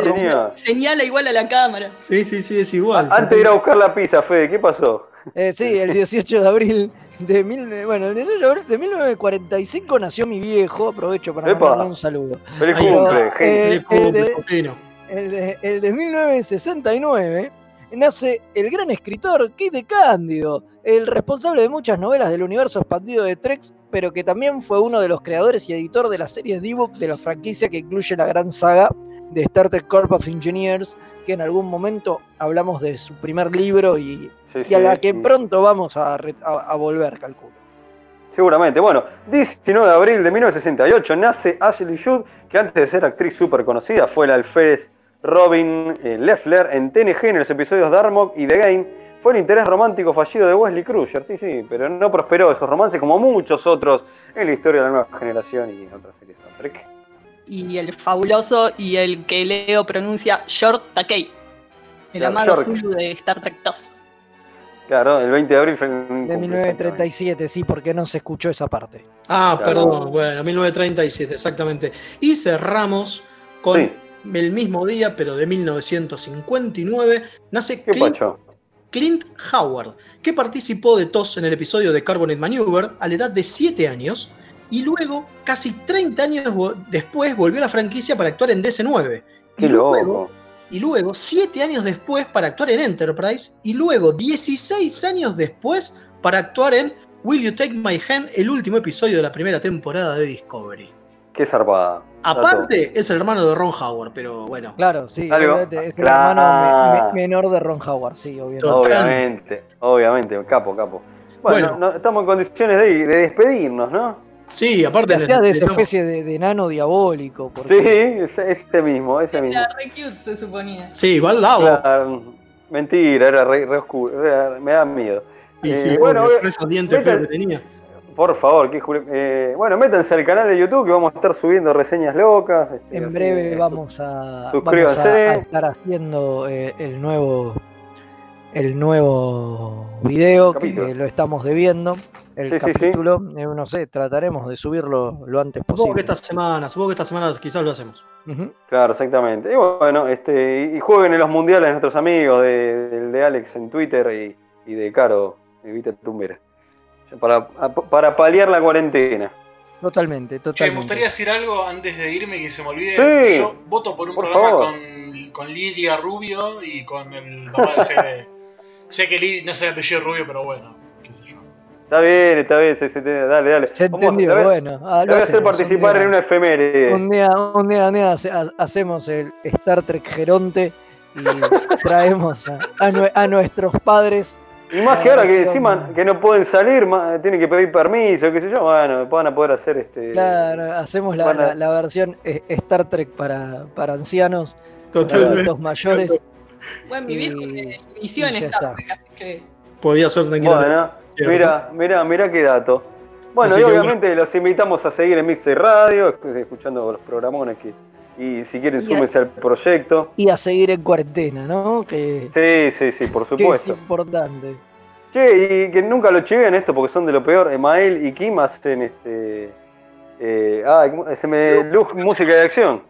señala igual a la cámara. Sí, sí, sí, es igual. Antes de ir a buscar la pizza, Fede, ¿qué pasó? Eh, sí, el 18 de abril de, mil, bueno, el 18 de, de 1945 nació mi viejo. Aprovecho para Epa. mandarle un saludo. Feliz cumple. Eh, cumple, el de-. El de, el de 1969 nace el gran escritor Kate de Cándido, el responsable de muchas novelas del universo expandido de Trek, pero que también fue uno de los creadores y editor de la serie D-Book de la franquicia que incluye la gran saga de Star Trek Corps of Engineers, que en algún momento hablamos de su primer libro y, Sí, y a la que sí. pronto vamos a, re- a- a volver, calculo. Seguramente. Bueno, 19 de abril de 1968 nace Ashley Judd, que antes de ser actriz súper conocida fue la alférez Robin eh, Leffler en TNG en los episodios Darmok y The Game. Fue el interés romántico fallido de Wesley Crusher, sí, sí, pero no prosperó esos romances como muchos otros en la historia de la nueva generación y en otras series de Star Trek. Y el fabuloso y el que Leo pronuncia Short Takei, el Claro, amado. Zulu de Star Trek 2. Claro, el 20 de abril fue un De cumple, 1937, sí, porque no se escuchó esa parte. Ah, Claro. perdón, bueno, 1937, exactamente. Y cerramos con Sí. el mismo día, pero de 1959, nace ¿Qué Clint? Clint Howard, que participó de TOS en el episodio de Carbonate Maneuver a la edad de 7 años, y luego, casi 30 años después, volvió a la franquicia para actuar en DC9. Qué y luego, loco. Y luego, 7 años después, para actuar en Enterprise, y luego, 16 años después, para actuar en Will You Take My Hand, el último episodio de la primera temporada de Discovery. Qué zarpada. Aparte, es el hermano de Ron Howard, pero bueno. Claro, sí, Algo- obviamente, es el claro. hermano me- me- menor de Ron Howard, sí, obviamente. Obviamente, obviamente, capo, capo. Bueno, Bueno. no- estamos en condiciones de, de despedirnos, ¿no? Sí, aparte Hacía de esa especie de, de nano diabólico. Sí, Porque es- ese mismo, ese mismo. Era re cute, se suponía. Sí, igual Lavo. Claro, mentira, era re, re oscuro, era- me da miedo. Y Eh, sí, bueno, esos dientes feos que tenía. Por favor, que eh, bueno, métanse al canal de YouTube que vamos a estar subiendo reseñas locas. este, en así breve vamos a, vamos a- a estar haciendo eh, el nuevo el nuevo video Capítulo. que lo estamos debiendo. El Sí, sí, sí. capítulo, eh, no sé, trataremos de subirlo lo antes Supongo que posible. esta semana, supongo que esta semana quizás lo hacemos. Claro, exactamente. Y bueno, este, y jueguen en los mundiales nuestros amigos de, de Alex en Twitter y, y de Caro, Evita Tumbera. Para, para paliar la cuarentena. Totalmente, Che, totalmente. me gustaría decir algo antes de irme que se me olvide. Sí, Yo voto por un por programa con, con Lidia Rubio y con el papá de Fede. sé que Lidia no es el apellido Rubio, pero bueno, qué sé yo. Está bien, está bien, se, se dale, dale. Se Vamos a- entendió, te voy a- bueno. ah, lo voy a hacer un participar día- en una efeméride. Un día, un día, un día hace- ha- hacemos el Star Trek Geronte y traemos a, a nue- a nuestros padres. Y más que ahora que encima que no pueden salir, tienen que pedir permiso, qué sé yo, bueno, van a poder hacer este. Claro, hacemos la, a- la- la versión eh, Star Trek para, para ancianos, para Totalmente. adultos mayores. Bueno, mi Y- viejo inició y en ya Star. Trek, así que Podía ser tranquilo. Bueno, mira, mira, mira qué dato. Bueno, Así y bueno. obviamente los invitamos a seguir en Mixtape Radio, escu- escuchando los programones que. Y si quieren, Y a- súmense al proyecto. Y a seguir en cuarentena, ¿no? Que, Sí, sí, sí, por que es supuesto. importante. Che, y que nunca lo chiven esto porque son de lo peor. Emael y Kim hacen este. Eh, ah, se me. Luz, música de acción.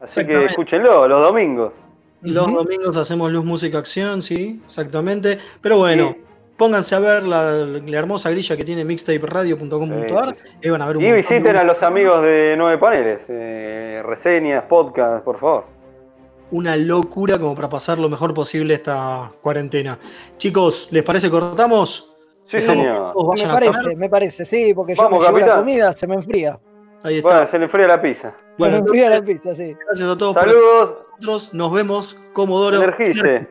Así que escúchenlo los domingos. Los domingos hacemos Luz Música Acción, sí, exactamente. Pero bueno, pónganse a ver la, la hermosa grilla que tiene mixtaperadio.com.ar Sí, y van a ver un Y visiten de- a los amigos de Nueve Paneles. eh, reseñas, podcast, por favor. una locura como para pasar lo mejor posible esta cuarentena. Chicos, ¿les parece cortamos? Sí, señor. Me parece, me parece, sí, porque yo Vamos, me llevo la comida, se me enfría. Ahí está. Bueno, se le enfría la pizza. Bueno, se me enfría la pizza, sí. Gracias a todos por Saludos. nosotros. Nos vemos, Comodoro. Energice.